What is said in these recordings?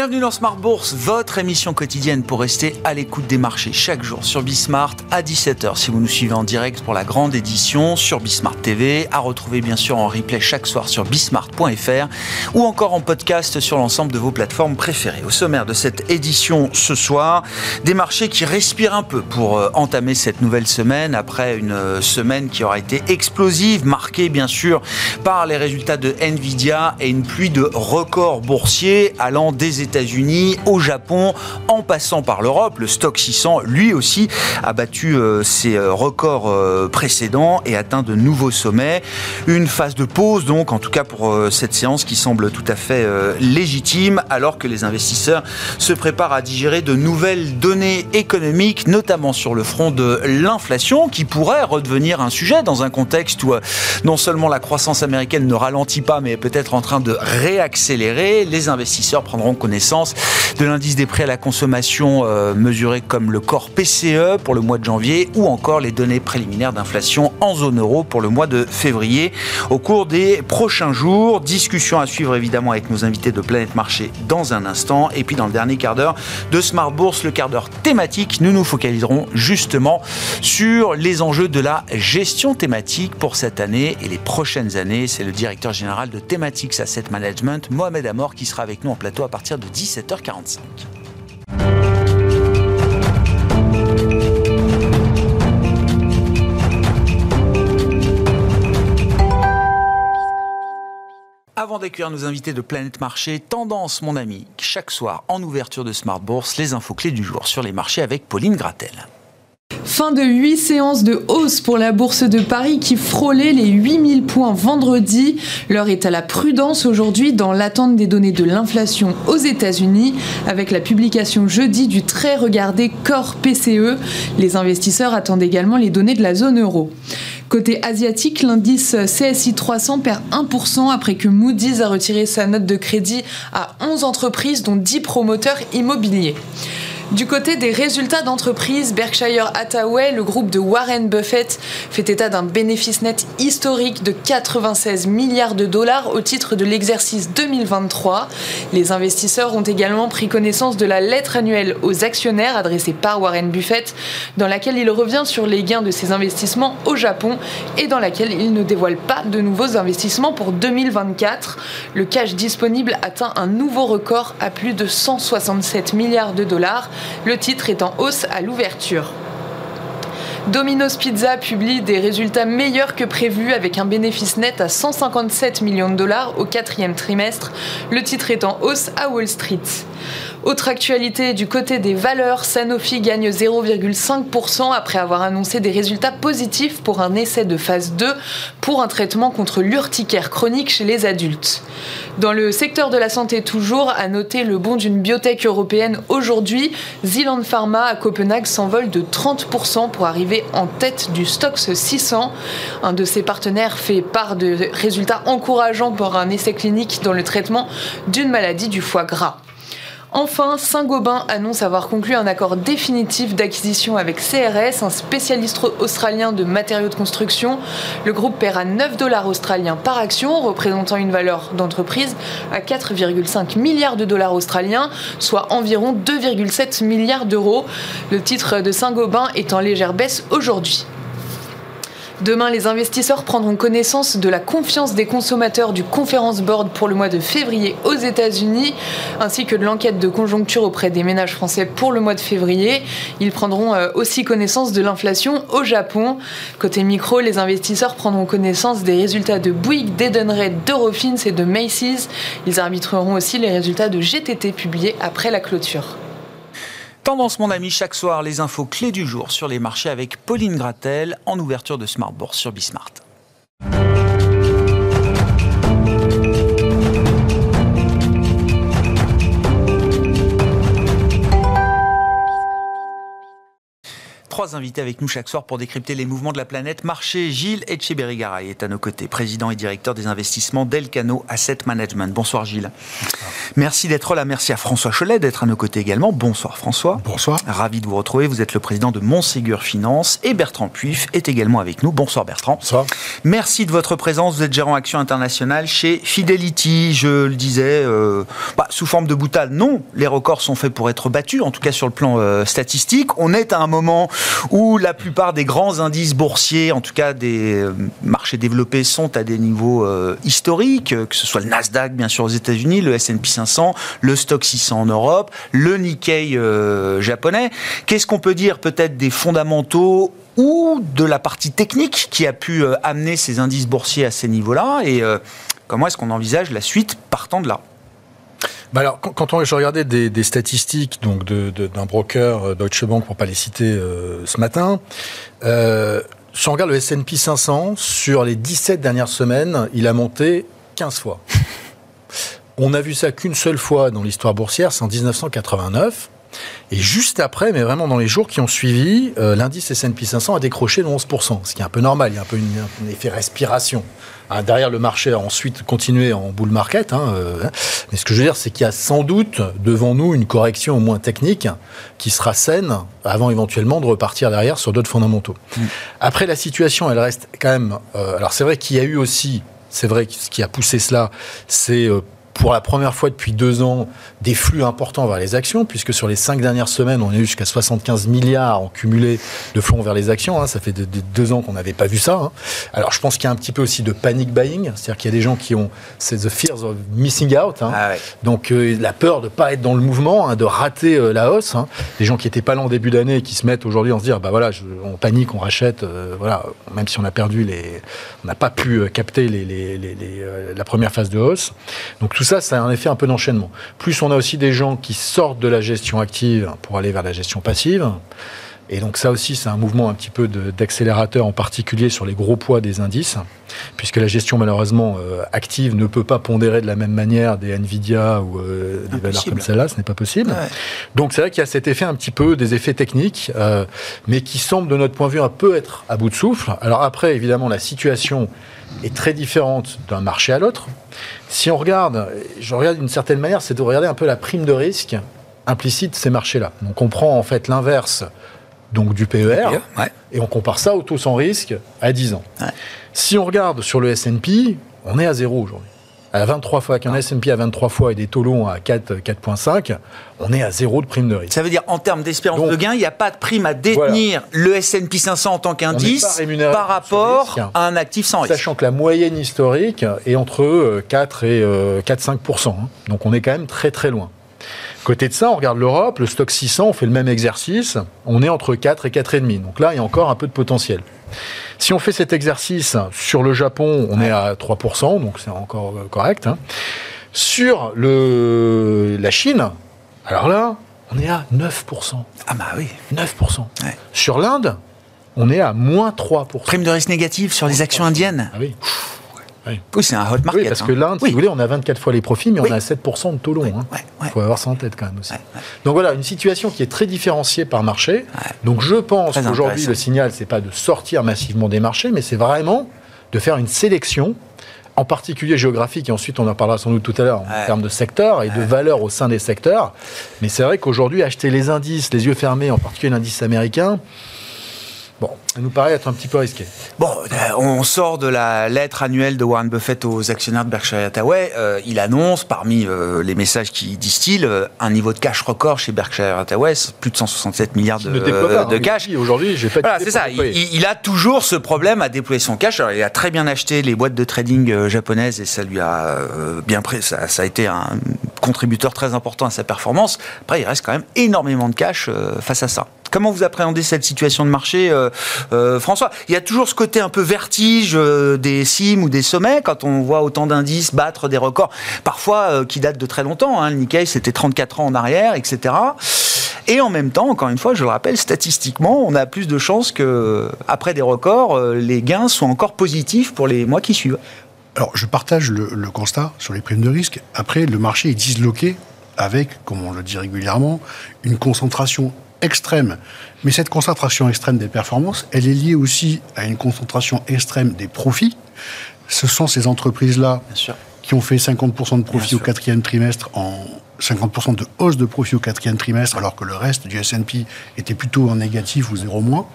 Bienvenue dans Smart Bourse, votre émission quotidienne pour rester à l'écoute des marchés chaque jour sur Bismart à 17h si vous nous suivez en direct pour la grande édition sur Bismart TV, à retrouver bien sûr en replay chaque soir sur bismart.fr ou encore en podcast sur l'ensemble de vos plateformes préférées. Au sommaire de cette édition ce soir, des marchés qui respirent un peu pour euh, entamer cette nouvelle semaine après une euh, semaine qui aura été explosive, marquée bien sûr par les résultats de Nvidia et une pluie de records boursiers allant des États-Unis au Japon, en passant par l'Europe. Le stock 600, lui aussi, a battu euh, ses euh, records euh, précédents et atteint de nouveaux sommets. Une phase de pause, donc, en tout cas pour cette séance qui semble tout à fait légitime, alors que les investisseurs se préparent à digérer de nouvelles données économiques, notamment sur le front de l'inflation, qui pourrait redevenir un sujet dans un contexte où non seulement la croissance américaine ne ralentit pas, mais est peut-être en train de réaccélérer. Les investisseurs prendront connaissance de l'indice des prix à la consommation euh, mesuré comme le corps PCE pour le mois de janvier ou encore les données préliminaires d'inflation en zone euro pour le mois de février. Au cours des prochains jours, discussion à suivre évidemment avec nos invités de Planète Marché dans un instant. Et puis dans le dernier quart d'heure de Smart Bourse, le quart d'heure thématique, nous nous focaliserons justement sur les enjeux de la gestion thématique pour cette année et les prochaines années. C'est le directeur général de Thematics Asset Management, Mohamed Amor, qui sera avec nous en plateau à partir de 17h45. Avant d'accueillir nos invités de Planète Marché, tendance mon ami, chaque soir en ouverture de Smart Bourse, les infos clés du jour sur les marchés avec Pauline Gratel. Fin de 8 séances de hausse pour la bourse de Paris qui frôlait les 8000 points vendredi. L'heure est à la prudence aujourd'hui dans l'attente des données de l'inflation aux États-Unis avec la publication jeudi du très regardé Core PCE. Les investisseurs attendent également les données de la zone euro. Côté asiatique, l'indice CSI 300 perd 1% après que Moody's a retiré sa note de crédit à 11 entreprises dont 10 promoteurs immobiliers. Du côté des résultats d'entreprise, Berkshire Hathaway, le groupe de Warren Buffett, fait état d'un bénéfice net historique de 96 milliards de dollars au titre de l'exercice 2023. Les investisseurs ont également pris connaissance de la lettre annuelle aux actionnaires adressée par Warren Buffett, dans laquelle il revient sur les gains de ses investissements au Japon et dans laquelle il ne dévoile pas de nouveaux investissements pour 2024. Le cash disponible atteint un nouveau record à plus de 167 milliards de dollars le titre est en hausse à l'ouverture. Domino's Pizza publie des résultats meilleurs que prévus avec un bénéfice net à 157 millions de dollars au quatrième trimestre. Le titre est en hausse à Wall Street. Autre actualité, du côté des valeurs, Sanofi gagne 0,5% après avoir annoncé des résultats positifs pour un essai de phase 2 pour un traitement contre l'urticaire chronique chez les adultes. Dans le secteur de la santé toujours, à noter le bond d'une biotech européenne aujourd'hui, Zealand Pharma à Copenhague s'envole de 30% pour arriver en tête du Stoxx 600. Un de ses partenaires fait part de résultats encourageants pour un essai clinique dans le traitement d'une maladie du foie gras. Enfin, Saint-Gobain annonce avoir conclu un accord définitif d'acquisition avec CRS, un spécialiste australien de matériaux de construction. Le groupe paiera 9 dollars australiens par action, représentant une valeur d'entreprise à 4,5 milliards de dollars australiens, soit environ 2,7 milliards d'euros. Le titre de Saint-Gobain est en légère baisse aujourd'hui. Demain, les investisseurs prendront connaissance de la confiance des consommateurs du Conference Board pour le mois de février aux États-Unis, ainsi que de l'enquête de conjoncture auprès des ménages français pour le mois de février. Ils prendront euh, aussi connaissance de l'inflation au Japon. Côté micro, les investisseurs prendront connaissance des résultats de Bouygues, d'Edenred, d'Eurofins et de Macy's. Ils arbitreront aussi les résultats de GTT publiés après la clôture. Tendance, mon ami, chaque soir, les infos clés du jour sur les marchés avec Pauline Gratel en ouverture de Smart Bourse sur Bismart. Trois invités avec nous chaque soir pour décrypter les mouvements de la planète marché. Gilles Etcheberry-Garay est à nos côtés, président et directeur des investissements d'Elcano Asset Management. Bonsoir Gilles. Merci d'être là. Merci à François Cholet d'être à nos côtés également. Bonsoir François. Bonsoir. Ravi de vous retrouver. Vous êtes le président de Montségur Finance et Bertrand Puif est également avec nous. Bonsoir Bertrand. Bonsoir. Merci de votre présence. Vous êtes gérant action internationale chez Fidelity. Je le disais, euh, bah, sous forme de boutade, non. Les records sont faits pour être battus, en tout cas sur le plan euh, statistique. On est à un moment où la plupart des grands indices boursiers, en tout cas des euh, marchés développés, sont à des niveaux euh, historiques, que ce soit le Nasdaq, bien sûr, aux États-Unis, le S&P 500, le Stock 600 en Europe, le Nikkei euh, japonais. Qu'est-ce qu'on peut dire peut-être des fondamentaux ou de la partie technique qui a pu amener ces indices boursiers à ces niveaux-là? Et comment est-ce qu'on envisage la suite partant de là? Bah alors, quand, on, je regardais des, des statistiques donc de, de, d'un broker euh, Deutsche Bank, pour pas les citer euh, ce matin, euh, si on regarde le S&P 500, sur les 17 dernières semaines, il a monté 15 fois. On n'a vu ça qu'une seule fois dans l'histoire boursière, c'est en 1989. Et juste après, mais vraiment dans les jours qui ont suivi, euh, l'indice S&P 500 a décroché de 11%, ce qui est un peu normal, il y a un peu une, un effet respiration. Hein, derrière, le marché a ensuite continué en bull market. Hein, euh, mais ce que je veux dire, c'est qu'il y a sans doute devant nous une correction au moins technique qui sera saine avant éventuellement de repartir derrière sur d'autres fondamentaux. Mmh. Après, la situation, elle reste quand même... Euh, alors c'est vrai qu'il y a eu aussi, c'est vrai que ce qui a poussé cela, c'est... Pour la première fois depuis deux ans des flux importants vers les actions, puisque sur les cinq dernières semaines, on a eu jusqu'à 75 milliards en cumulé de flux vers les actions. Hein. Ça fait de, de deux ans qu'on n'avait pas vu ça. Hein. Alors je pense qu'il y a un petit peu aussi de panic buying, c'est-à-dire qu'il y a des gens qui ont c'est the fears of missing out, hein. ah ouais. donc euh, la peur de pas être dans le mouvement, de rater euh, la hausse. Des gens qui étaient pas là en début d'année et qui se mettent aujourd'hui à se dire bah voilà, je, on panique, on rachète, euh, voilà, même si on a perdu les, on n'a pas pu capter les, les, les, la première phase de hausse. Donc tout ça, ça a un effet un peu d'enchaînement. Plus on a aussi des gens qui sortent de la gestion active pour aller vers la gestion passive. Et donc ça aussi, c'est un mouvement un petit peu d'accélérateur, en particulier sur les gros poids des indices, puisque la gestion malheureusement euh, active ne peut pas pondérer de la même manière des Nvidia ou euh, des valeurs comme celle-là, ce n'est pas possible. Ouais. Donc c'est vrai qu'il y a cet effet un petit peu, des effets techniques, euh, mais qui semble de notre point de vue un peu être à bout de souffle. Alors après, évidemment, la situation est très différente d'un marché à l'autre. Si on regarde, je regarde d'une certaine manière, c'est de regarder un peu la prime de risque implicite de ces marchés-là. Donc on prend en fait l'inverse donc du PER, ouais. et on compare ça au taux sans risque à 10 ans. Ouais. Si on regarde sur le S&P, on est à zéro aujourd'hui. À 23 fois, avec un S&P à 23 fois et des taux longs à 4, 4.5, on est à zéro de prime de risque. Ça veut dire, en termes d'espérance de gain, il n'y a pas de prime à détenir voilà. le S&P 500 en tant qu'indice par rapport à un actif sans risque. Sachant que la moyenne historique est entre 4 et 4-5%. Hein. Donc on est quand même très très loin. Côté de ça, on regarde l'Europe, le stock 600, on fait le même exercice, on est entre 4 et 4,5. Donc là, il y a encore un peu de potentiel. Si on fait cet exercice sur le Japon, on est à 3%, donc c'est encore correct. Hein. Sur le, la Chine, alors là, on est à 9%. Ah bah oui. 9%. Ouais. Sur l'Inde, on est à moins 3%. Prime de risque négative sur les actions indiennes Ah oui. Oui, oui c'est un hot market. Oui, parce que l'Inde, hein. si vous voulez, on a 24 fois les profits, mais on a 7% de taux long. Il hein. faut avoir ça en tête quand même aussi. Donc voilà, une situation qui est très différenciée par marché. Donc je pense qu'aujourd'hui, le signal, c'est pas de sortir massivement des marchés, mais c'est vraiment de faire une sélection en particulier géographique, et ensuite on en parlera sans doute tout à l'heure en termes de secteur et de valeur au sein des secteurs. Mais c'est vrai qu'aujourd'hui, acheter les indices, les yeux fermés, en particulier l'indice américain, Bon, ça nous paraît être un petit peu risqué. Bon, euh, on sort de la lettre annuelle de Warren Buffett aux actionnaires de Berkshire Hathaway. Euh, il annonce, parmi euh, les messages qu'il distille, un niveau de cash record chez Berkshire Hathaway, plus de 167 milliards de, pas, de cash. Aujourd'hui, j'ai pas. Voilà, c'est ça. Il, il, a toujours ce problème à déployer son cash. Alors, il a très bien acheté les boîtes de trading japonaises et ça lui a bien pris. Ça, ça, a été un contributeur très important à sa performance. Après, il reste quand même énormément de cash face à ça. Comment vous appréhendez cette situation de marché, euh, euh, François? Il y a toujours ce côté un peu vertige euh, des cimes ou des sommets quand on voit autant d'indices battre des records, parfois euh, qui datent de très longtemps. Hein. Le Nikkei, c'était 34 ans en arrière, etc. Et en même temps, encore une fois, je le rappelle, statistiquement, on a plus de chances que après des records, les gains soient encore positifs pour les mois qui suivent. Alors, je partage le, le constat sur les primes de risque. Après, le marché est disloqué avec, comme on le dit régulièrement, une concentration extrême. Mais cette concentration extrême des performances, elle est liée aussi à une concentration extrême des profits. Ce sont ces entreprises-là qui ont fait 50% de profit au quatrième trimestre en 50% de hausse de profit au quatrième trimestre, alors que le reste du S&P était plutôt en négatif ou zéro moins.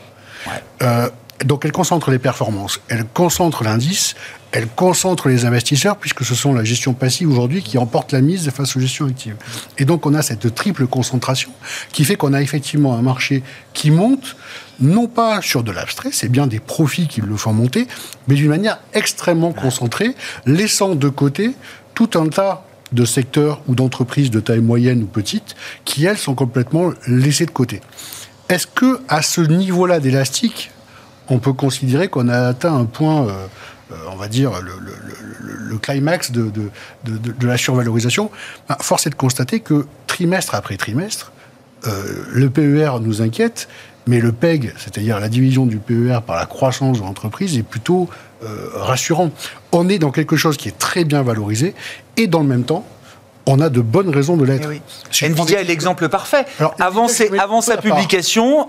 Euh, donc elle concentre les performances, elle concentre l'indice, elle concentre les investisseurs, puisque ce sont la gestion passive aujourd'hui qui emporte la mise face aux gestions actives. Et donc on a cette triple concentration qui fait qu'on a effectivement un marché qui monte, non pas sur de l'abstrait, c'est bien des profits qui le font monter, mais d'une manière extrêmement concentrée, laissant de côté tout un tas de secteurs ou d'entreprises de taille moyenne ou petite qui, elles, sont complètement laissées de côté. Est-ce que à ce niveau-là d'élastique, on peut considérer qu'on a atteint un point, euh, euh, on va dire, le, climax de, la survalorisation. Bah, force est de constater que trimestre après trimestre, euh, le PER nous inquiète, mais le PEG, c'est-à-dire la division du PER par la croissance de l'entreprise, est plutôt rassurant. On est dans quelque chose qui est très bien valorisé, et dans le même temps, on a de bonnes raisons de l'être. Eh Nvidia est l'exemple parfait. avant, avant sa publication,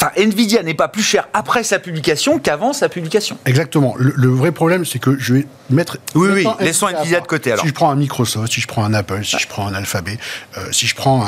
Enfin, Nvidia n'est pas plus cher après sa publication qu'avant sa publication. Exactement. Le, vrai problème, c'est que je vais mettre. Oui, oui, laissons Nvidia de côté alors. Si je prends un Microsoft, si je prends un Apple, si je prends un Alphabet, euh, si je prends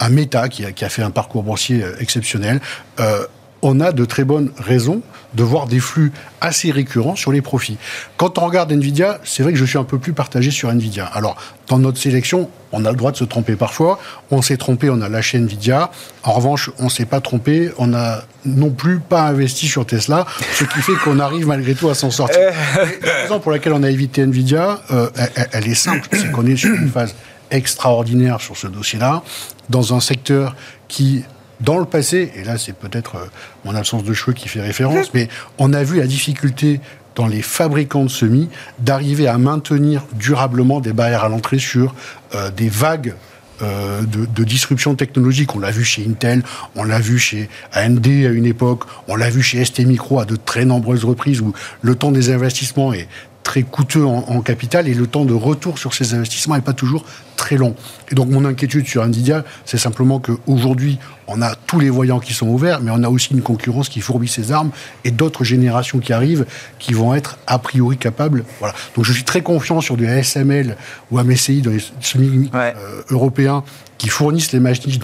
un, Meta qui a, fait un parcours boursier euh, exceptionnel, euh, on a de très bonnes raisons de voir des flux assez récurrents sur les profits. Quand on regarde Nvidia, c'est vrai que je suis un peu plus partagé sur Nvidia. Alors, dans notre sélection, on a le droit de se tromper parfois. On s'est trompé, on a lâché Nvidia. En revanche, on s'est pas trompé, on n'a non plus pas investi sur Tesla, ce qui fait qu'on arrive malgré tout à s'en sortir. La raison pour laquelle on a évité Nvidia, euh, elle, est simple, c'est qu'on est sur une phase extraordinaire sur ce dossier-là, dans un secteur qui dans le passé, et là c'est peut-être euh, mon absence de cheveux qui fait référence, mais on a vu la difficulté dans les fabricants de semis d'arriver à maintenir durablement des barrières à l'entrée sur euh, des vagues euh, de, de, disruption technologique. On l'a vu chez Intel, on l'a vu chez AMD à une époque, on l'a vu chez ST Micro à de très nombreuses reprises où le temps des investissements est très coûteux en, capital et le temps de retour sur ces investissements n'est pas toujours très long. Et donc mon inquiétude sur Nvidia, c'est simplement qu'aujourd'hui, on a tous les voyants qui sont ouverts, mais on a aussi une concurrence qui fourbit ses armes et d'autres générations qui arrivent qui vont être a priori capables. Voilà. Donc je suis très confiant sur du ASML ou AMSI dans les semi euh, européens qui fournissent les machines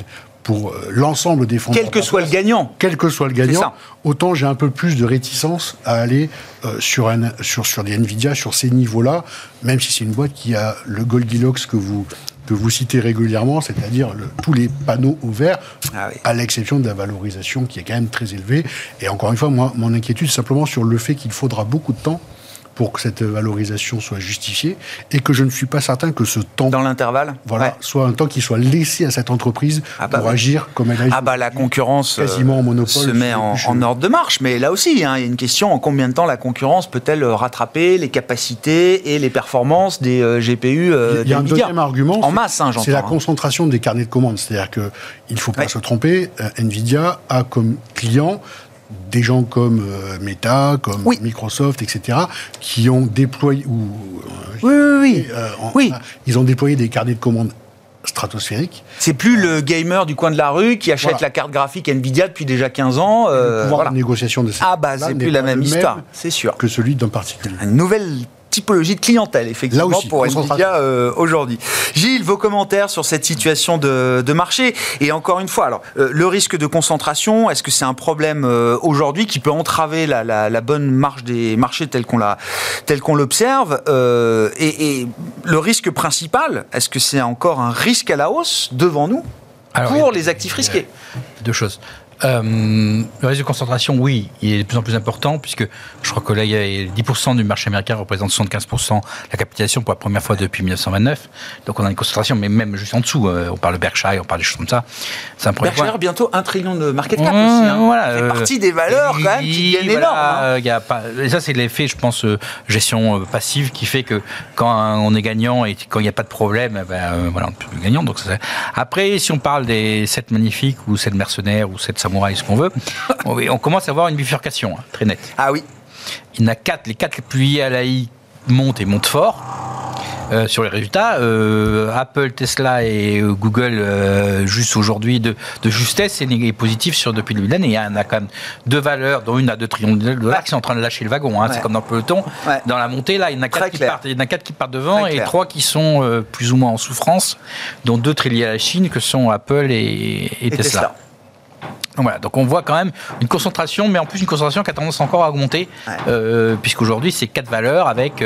pour euh, l'ensemble des fonds. Quel que soit le gagnant. Quel que soit le gagnant, autant j'ai un peu plus de réticence à aller euh, sur, un, sur, sur des Nvidia, sur ces niveaux-là, même si c'est une boîte qui a le Goldilocks que vous, que vous citez régulièrement, c'est-à-dire tous les panneaux ouverts, ah à l'exception de la valorisation qui est quand même très élevée. Et encore une fois, moi, mon inquiétude, c'est simplement sur le fait qu'il faudra beaucoup de temps pour que cette valorisation soit justifiée et que je ne suis pas certain que ce temps dans l'intervalle voilà soit un temps qui soit laissé à cette entreprise ah bah pour agir comme elle a ah bah la concurrence quasiment en monopole se met en, ordre de marche. Mais là aussi hein, il y a une question en combien de temps la concurrence peut-elle rattraper les capacités et les performances des euh, GPU euh, il y a un deuxième argument en masse hein, c'est la hein. concentration des carnets de commandes. C'est-à-dire que il faut pas se tromper euh, Nvidia a comme client des gens comme euh, Meta, comme Microsoft, etc., qui ont déployé ou oui, oui, oui. Euh, oui. ils ont déployé des carnets de commandes stratosphériques. C'est plus le gamer du coin de la rue qui achète la carte graphique Nvidia depuis déjà 15 ans. Euh, le pouvoir de négociation de cette Ah bah c'est plus la même histoire, c'est sûr. Que celui d'un particulier. Une nouvelle typologie de clientèle, effectivement, pour Nvidia euh, aujourd'hui. Gilles, vos commentaires sur cette situation de, marché et encore une fois, alors euh, le risque de concentration, est-ce que c'est un problème euh, aujourd'hui qui peut entraver la, bonne marche des marchés tel qu'on l'a, qu'on l'observe et, le risque principal, est-ce que c'est encore un risque à la hausse devant nous pour les actifs risqués? Deux choses. Euh, le risque de concentration, oui, il est de plus en plus important, puisque je crois que là, il y a 10% du marché américain représente 75% de la capitalisation pour la première fois depuis 1929. Donc on a une concentration, mais même juste en dessous, euh, on parle de Berkshire, on parle des choses comme ça. C'est un Berkshire, bientôt un trillion de market cap aussi. Hein. Voilà, c'est euh, partie des valeurs quand même qui gagnent énorme. Hein. Pas, et ça, c'est l'effet, je pense, gestion passive qui fait que quand on est gagnant et quand il n'y a pas de problème, eh ben, voilà, on est plus gagnant. Donc ça, après, si on parle des 7 magnifiques ou 7 mercenaires ou 7 ce qu'on veut, on commence à avoir une bifurcation hein, très nette. Ah oui. Il y en a quatre, les quatre les plus liés à l'AI montent et montent fort. euh, sur les résultats. Euh, Apple, Tesla et Google, juste aujourd'hui, de, de, justesse et positif sur, depuis le début de l'année. Il y en a quand même deux valeurs, dont une à 2 trillions de dollars, qui sont en train de lâcher le wagon. Hein. C'est comme dans le peloton. Dans la montée, là, il y en a quatre, qui partent, il y en a quatre qui partent devant et trois qui sont plus ou moins en souffrance, dont deux très liés à la Chine, que sont Apple et, Tesla. Voilà, donc on voit quand même une concentration, mais en plus une concentration qui a tendance encore à augmenter, euh, puisqu'aujourd'hui c'est quatre valeurs avec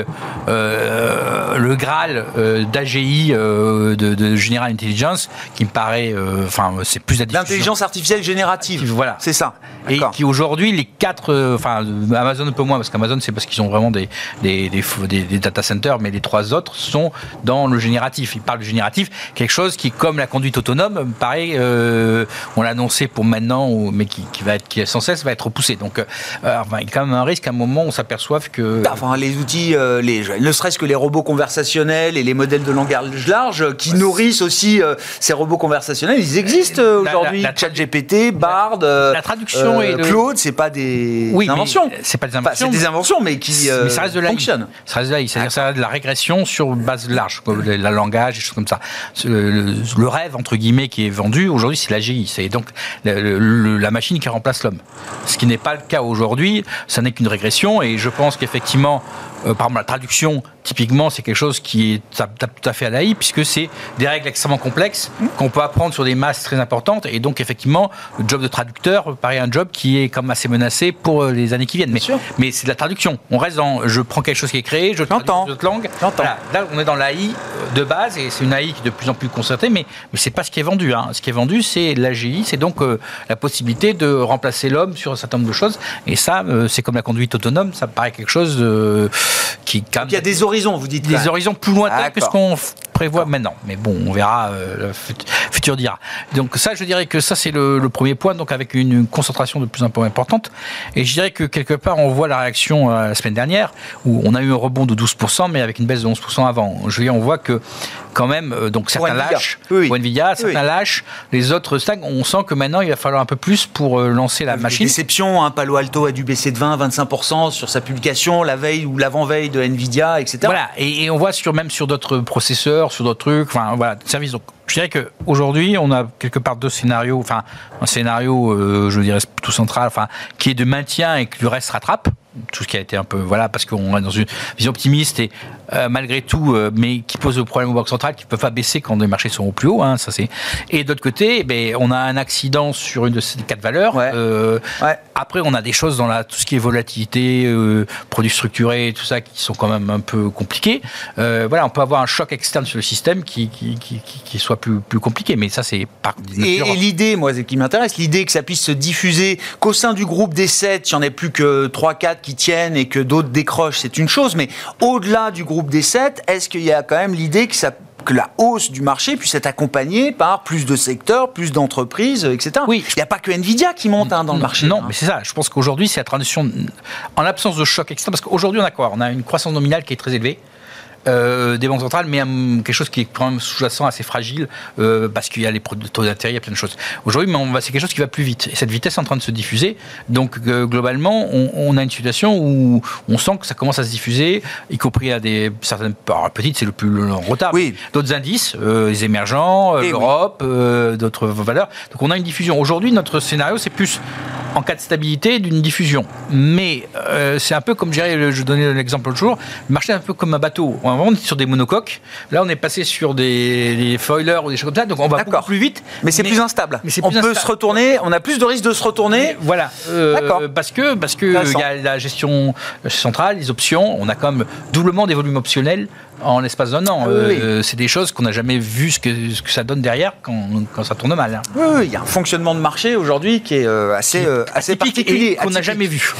euh, le Graal euh, d'AGI de, General Intelligence, qui me paraît, enfin c'est plus L'intelligence artificielle générative. Voilà, c'est ça. Et qui aujourd'hui les quatre, enfin Amazon un peu moins parce qu'Amazon c'est parce qu'ils ont vraiment des des, des, des, data centers, mais les trois autres sont dans le génératif. Ils parlent du génératif, quelque chose qui, comme la conduite autonome, me paraît, on l'a annoncé pour maintenant mais qui, va être, qui sans cesse va être repoussé. Donc, euh, il y a quand même un risque à un moment où on s'aperçoive que. Bah, enfin, les outils, euh, les, ne serait-ce que les robots conversationnels et les modèles de langage large qui nourrissent aussi euh, ces robots conversationnels, ils existent aujourd'hui. ChatGPT, Bard, la, traduction et Claude, c'est pas des inventions. C'est pas des inventions. c'est des inventions, mais qui mais ça reste de la fonctionnent. Ça reste de c'est-à-dire ça de la régression sur base large, comme le, langage, des choses comme ça. Le, rêve entre guillemets qui est vendu aujourd'hui, c'est l'AGI. C'est donc le, la machine qui remplace l'homme. Ce qui n'est pas le cas aujourd'hui, ça n'est qu'une régression et je pense qu'effectivement, euh, par exemple, la traduction typiquement, c'est quelque chose qui est tout à fait à l'AI, puisque c'est des règles extrêmement complexes qu'on peut apprendre sur des masses très importantes. Et donc, effectivement, le job de traducteur paraît un job qui est comme assez menacé pour euh, les années qui viennent. Mais, mais c'est de la traduction. On reste dans, je prends quelque chose qui est créé, je traduis dans d'autres langues. Voilà. Là, on est dans l'AI euh, de base, et c'est une AI qui est de plus en plus concertée, mais, mais c'est pas ce qui est vendu. Hein. Ce qui est vendu, c'est l'AGI, c'est donc euh, la possibilité de remplacer l'homme sur un certain nombre de choses. Et ça, c'est comme la conduite autonome, ça paraît quelque chose qui... Il y a des horizons, vous dites. Des horizons plus lointains que ce qu'on prévoit maintenant. Mais bon, on verra, euh, le futur dira. Donc ça, je dirais que ça, c'est le, premier point, donc avec une, concentration de plus en plus importante. Et je dirais que quelque part, on voit la réaction euh, la semaine dernière, où on a eu un rebond de 12%, mais avec une baisse de 11% avant. Je veux dire, on voit que quand même, euh, donc certains lâchent, oui, oui. Nvidia, certains lâchent, les autres stagnent. On sent que maintenant, il va falloir un peu plus pour lancer la machine. Déception, hein, Palo Alto a dû baisser de 20 25% sur sa publication la veille ou l'avant-veille de Nvidia, etc. Voilà, et, et on voit sur, même sur d'autres processeurs, sur d'autres trucs, enfin voilà, services. Donc je dirais qu'aujourd'hui, on a quelque part deux scénarios, enfin un scénario, euh, je dirais plutôt central, enfin qui est de maintien et que le reste rattrape. Tout ce qui a été un peu voilà parce qu'on est dans une vision optimiste et euh, malgré tout euh, mais qui pose le problème aux banques centrales qui peuvent pas baisser quand les marchés sont au plus haut hein, ça c'est. Et d'autre côté ben on a un accident sur une de ces quatre valeurs euh, après on a des choses dans la tout ce qui est volatilité produits structurés tout ça qui sont quand même un peu compliqués. Voilà on peut avoir un choc externe sur le système qui qui, qui, qui soit plus plus compliqué mais ça c'est par et, et l'idée moi qui m'intéresse l'idée que ça puisse se diffuser qu'au sein du groupe des 7 il n'y en ait plus que 3 4 qui tiennent et que d'autres décrochent, c'est une chose. Mais au-delà du groupe des 7, est-ce qu'il y a quand même l'idée que ça que la hausse du marché puisse être accompagnée par plus de secteurs, plus d'entreprises, etc. Oui. Il n'y a pas que Nvidia qui monte hein, dans le marché. Non, hein. mais c'est ça. Je pense qu'aujourd'hui, c'est la transition en l'absence de choc extrême. Parce qu'aujourd'hui, on a quoi? On a une croissance nominale qui est très élevée. Euh, des banques centrales, mais quelque chose qui est quand même sous-jacent, assez fragile, euh, parce qu'il y a les taux d'intérêt, il y a plein de choses. Aujourd'hui, c'est quelque chose qui va plus vite. Et cette vitesse est en train de se diffuser. Donc, euh, globalement, on, a une situation où on sent que ça commence à se diffuser, y compris à des certaines petites, c'est le plus long retard. Oui. D'autres indices, les émergents, l'Europe, d'autres valeurs. Donc, on a une diffusion. Aujourd'hui, notre scénario, c'est plus en cas de stabilité d'une diffusion. Mais c'est un peu comme, je, je donnais l'exemple l'autre jour, le marché est un peu comme un bateau on est sur des monocoques. Là, on est passé sur des, foilers ou des choses comme ça. Donc, on va beaucoup plus vite. Mais c'est plus instable. on peut se retourner. On a plus de risques de se retourner. voilà. Euh, D'accord. Parce que parce que il y a la gestion centrale, les options. On a quand même doublement des volumes optionnels en l'espace d'un an. Ah euh, c'est des choses qu'on n'a jamais vu ce que, ce que ça donne derrière quand, quand ça tourne mal. Hein. Oui, il y a un fonctionnement de marché aujourd'hui qui est euh, assez, assez particulier. Qu'on n'a jamais vu.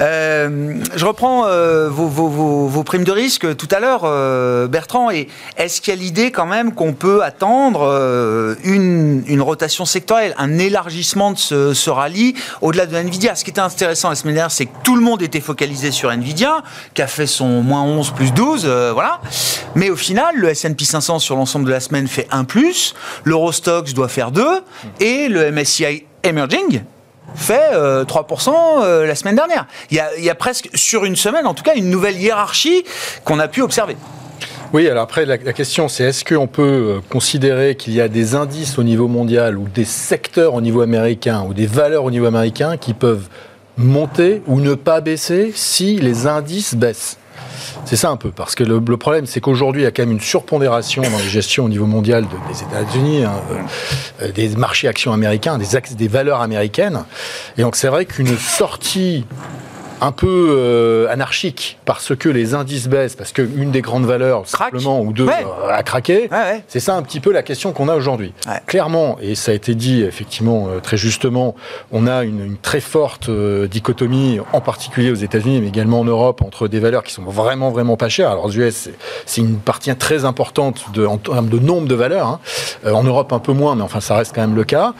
je reprends vos, vos, vos, primes de risque tout à l'heure. Euh, Bertrand. Et est-ce qu'il y a l'idée quand même qu'on peut attendre euh, une, rotation sectorielle, un élargissement de ce, rallye au-delà de Nvidia? Ce qui était intéressant la semaine dernière, c'est que tout le monde était focalisé sur Nvidia, qui a fait son moins 11 plus 12, euh, voilà. Mais au final, le S&P 500 sur l'ensemble de la semaine fait 1 plus, l'Eurostox doit faire 2, et le MSCI Emerging fait 3% euh, euh, la semaine dernière. Il y, a, presque, sur une semaine en tout cas, une nouvelle hiérarchie qu'on a pu observer. Oui, alors après, la, question, c'est est-ce qu'on peut euh, considérer qu'il y a des indices au niveau mondial ou des secteurs au niveau américain ou des valeurs au niveau américain qui peuvent monter ou ne pas baisser si les indices baissent? C'est ça un peu, parce que le, problème, c'est qu'aujourd'hui, il y a quand même une surpondération dans les gestions au niveau mondial des États-Unis, hein, euh, des marchés actions américains, des, des valeurs américaines. Et donc, c'est vrai qu'une sortie un peu euh, anarchique parce que les indices baissent, parce qu'une des grandes valeurs, simplement, ou deux, euh, a craqué. C'est ça un petit peu la question qu'on a aujourd'hui. Clairement, et ça a été dit effectivement euh, très justement, on a une, très forte dichotomie, en particulier aux États-Unis, mais également en Europe, entre des valeurs qui sont vraiment, vraiment pas chères. Alors, aux US, c'est une partie très importante de, en termes de nombre de valeurs. Hein. en Europe, un peu moins, mais enfin, ça reste quand même le cas.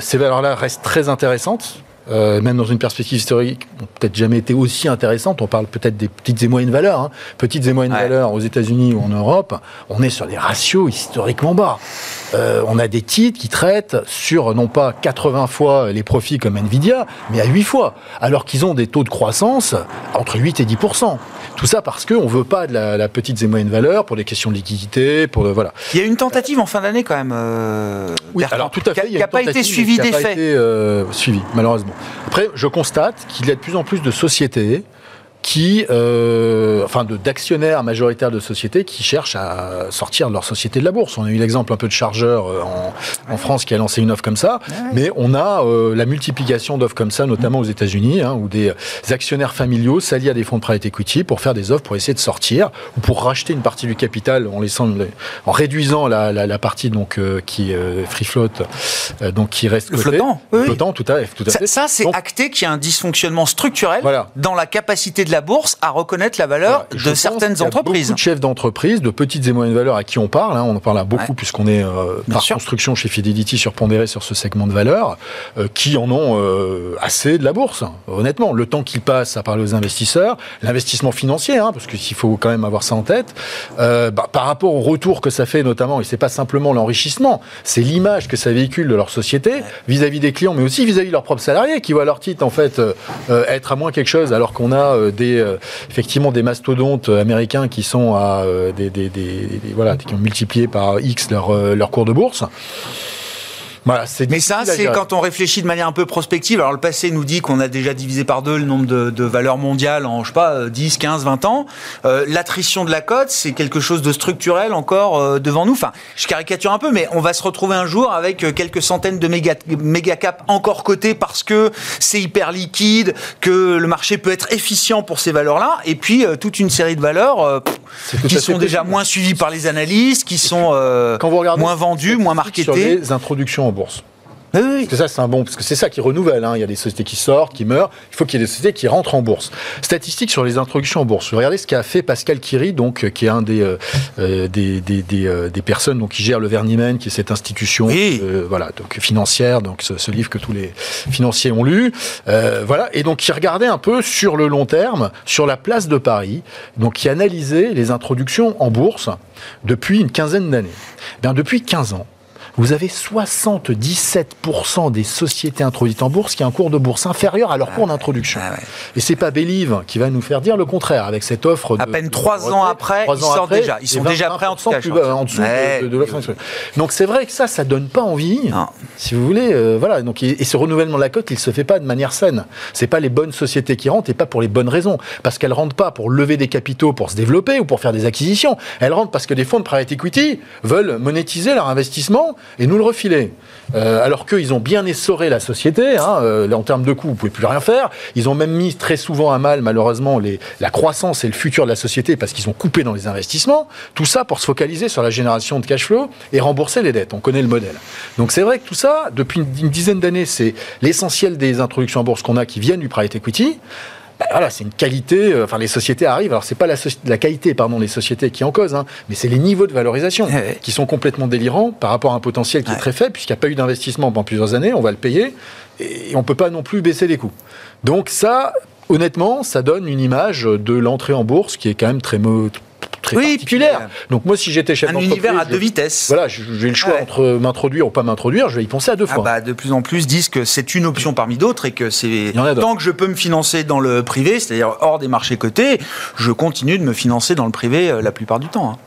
ces valeurs-là restent très intéressantes euh, même dans une perspective historique, n'ont peut-être jamais été aussi intéressantes. On parle peut-être des petites et moyennes valeurs. Hein. Petites et moyennes valeurs aux États-Unis ou en Europe, on est sur des ratios historiquement bas. Euh, on a des titres qui traitent sur non pas 80 fois les profits comme Nvidia, mais à 8 fois, alors qu'ils ont des taux de croissance entre 8 et 10 tout ça parce qu'on ne veut pas de la, petite et moyenne valeur pour des questions de liquidité, pour voilà. Il y a une tentative en fin d'année quand même. Euh, oui, alors tout à fait. Qui n'a pas été suivie des faits. Euh, suivi, malheureusement. Après, je constate qu'il y a de plus en plus de sociétés qui, euh, enfin, d'actionnaires majoritaires de sociétés qui cherchent à sortir leur société de la bourse. On a eu l'exemple un peu de Chargeur euh, en, France qui a lancé une offre comme ça, mais on a euh, la multiplication d'offres comme ça, notamment aux États-Unis, hein, où des actionnaires familiaux s'allient à des fonds de private equity pour faire des offres pour essayer de sortir ou pour racheter une partie du capital en laissant, en réduisant la, la, la partie donc qui free float, donc qui reste le flottant, oui. flottant, tout à, tout à ça, fait. Ça, c'est acté qu'il y a un dysfonctionnement structurel dans la capacité de la bourse à reconnaître la valeur de certaines entreprises. Beaucoup de chefs d'entreprise, de petites et moyennes valeurs à qui on parle, hein, on en parle beaucoup puisqu'on est euh, par construction chez Fidelity surpondéré sur ce segment de valeur, euh, qui en ont euh, assez de la bourse. Honnêtement, le temps qu'ils passent à parler aux investisseurs, l'investissement financier, hein, parce qu'il faut quand même avoir ça en tête, bah, par rapport au retour que ça fait notamment, et c'est pas simplement l'enrichissement, c'est l'image que ça véhicule de leur société vis-à-vis des clients, mais aussi vis-à-vis de leurs propres salariés qui voient leur titre en fait être à moins quelque chose alors qu'on a des euh, effectivement des mastodontes américains qui sont à euh, des, voilà qui ont multiplié par X leur, euh, leur cours de bourse. Mais ça, c'est quand on réfléchit de manière un peu prospective. Alors, le passé nous dit qu'on a déjà divisé par deux le nombre de, valeurs mondiales en, je sais pas, 10, 15, 20 ans. Euh, l'attrition de la cote, c'est quelque chose de structurel encore euh, devant nous. Enfin, je caricature un peu, mais on va se retrouver un jour avec euh, quelques centaines de méga, méga cap encore cotés parce que c'est hyper liquide, que le marché peut être efficient pour ces valeurs-là. Et puis, toute une série de valeurs qui sont déjà moins suivies par les analystes, qui sont moins vendues, moins marketées. Sur les introductions bourse. Parce que ça, c'est un bon, parce que c'est ça qui renouvelle. Hein. Il y a des sociétés qui sortent, qui meurent. Il faut qu'il y ait des sociétés qui rentrent en bourse. Statistiques sur les introductions en bourse. Regardez ce qu'a fait Pascal Kiri, donc, euh, qui est un des, euh, euh, des, des, des, personnes donc, qui gère le Vernimen, qui est cette institution voilà, donc, financière, donc ce, livre que tous les financiers ont lu. voilà. Et donc, qui regardait un peu sur le long terme, sur la place de Paris, donc qui analysait les introductions en bourse depuis une quinzaine d'années. Bien, depuis 15 ans, vous avez 77% des sociétés introduites en bourse qui ont un cours de bourse inférieur à leur cours d'introduction. Ah Et c'est pas Believe qui va nous faire dire le contraire avec cette offre. À peine trois ans après, ils sortent déjà. Ils sont déjà prêts en, tout cas, en dessous de, de, l'offre. Donc c'est vrai que ça, ça donne pas envie. Si vous voulez, euh, voilà. Donc et, ce renouvellement de la cote, il se fait pas de manière saine. C'est pas les bonnes sociétés qui rentrent et pas pour les bonnes raisons, parce qu'elles rentrent pas pour lever des capitaux pour se développer ou pour faire des acquisitions. Elles rentrent parce que des fonds de private equity veulent monétiser leur investissement et nous le refiler. Euh, alors qu'ils ont bien essoré la société, hein, euh, en termes de coûts, vous pouvez plus rien faire. Ils ont même mis très souvent à mal, malheureusement, la croissance et le futur de la société parce qu'ils ont coupé dans les investissements. Tout ça pour se focaliser sur la génération de cash flow et rembourser les dettes. On connaît le modèle. Donc c'est vrai que tout ça, depuis une dizaine d'années, c'est l'essentiel des introductions en bourse qu'on a qui viennent du private equity. Bah, voilà, c'est une qualité. Euh, enfin, les sociétés arrivent. Alors, c'est pas la, la, qualité, pardon, des sociétés qui en cause, hein, mais c'est les niveaux de valorisation qui sont complètement délirants par rapport à un potentiel qui est très faible, puisqu'il n'y a pas eu d'investissement pendant plusieurs années. On va le payer et on peut pas non plus baisser les coûts. Donc ça, honnêtement, ça donne une image de l'entrée en bourse qui est quand même très, très oui, particulière. Donc moi, si j'étais chef d'entreprise... Un univers à deux vitesses. Voilà, j'ai le choix entre m'introduire ou pas m'introduire, je vais y penser à deux ah fois. bah, de plus en plus disent que c'est une option parmi d'autres et que c'est... Tant que je peux me financer dans le privé, c'est-à-dire hors des marchés cotés, je continue de me financer dans le privé euh, la plupart du temps. Hein.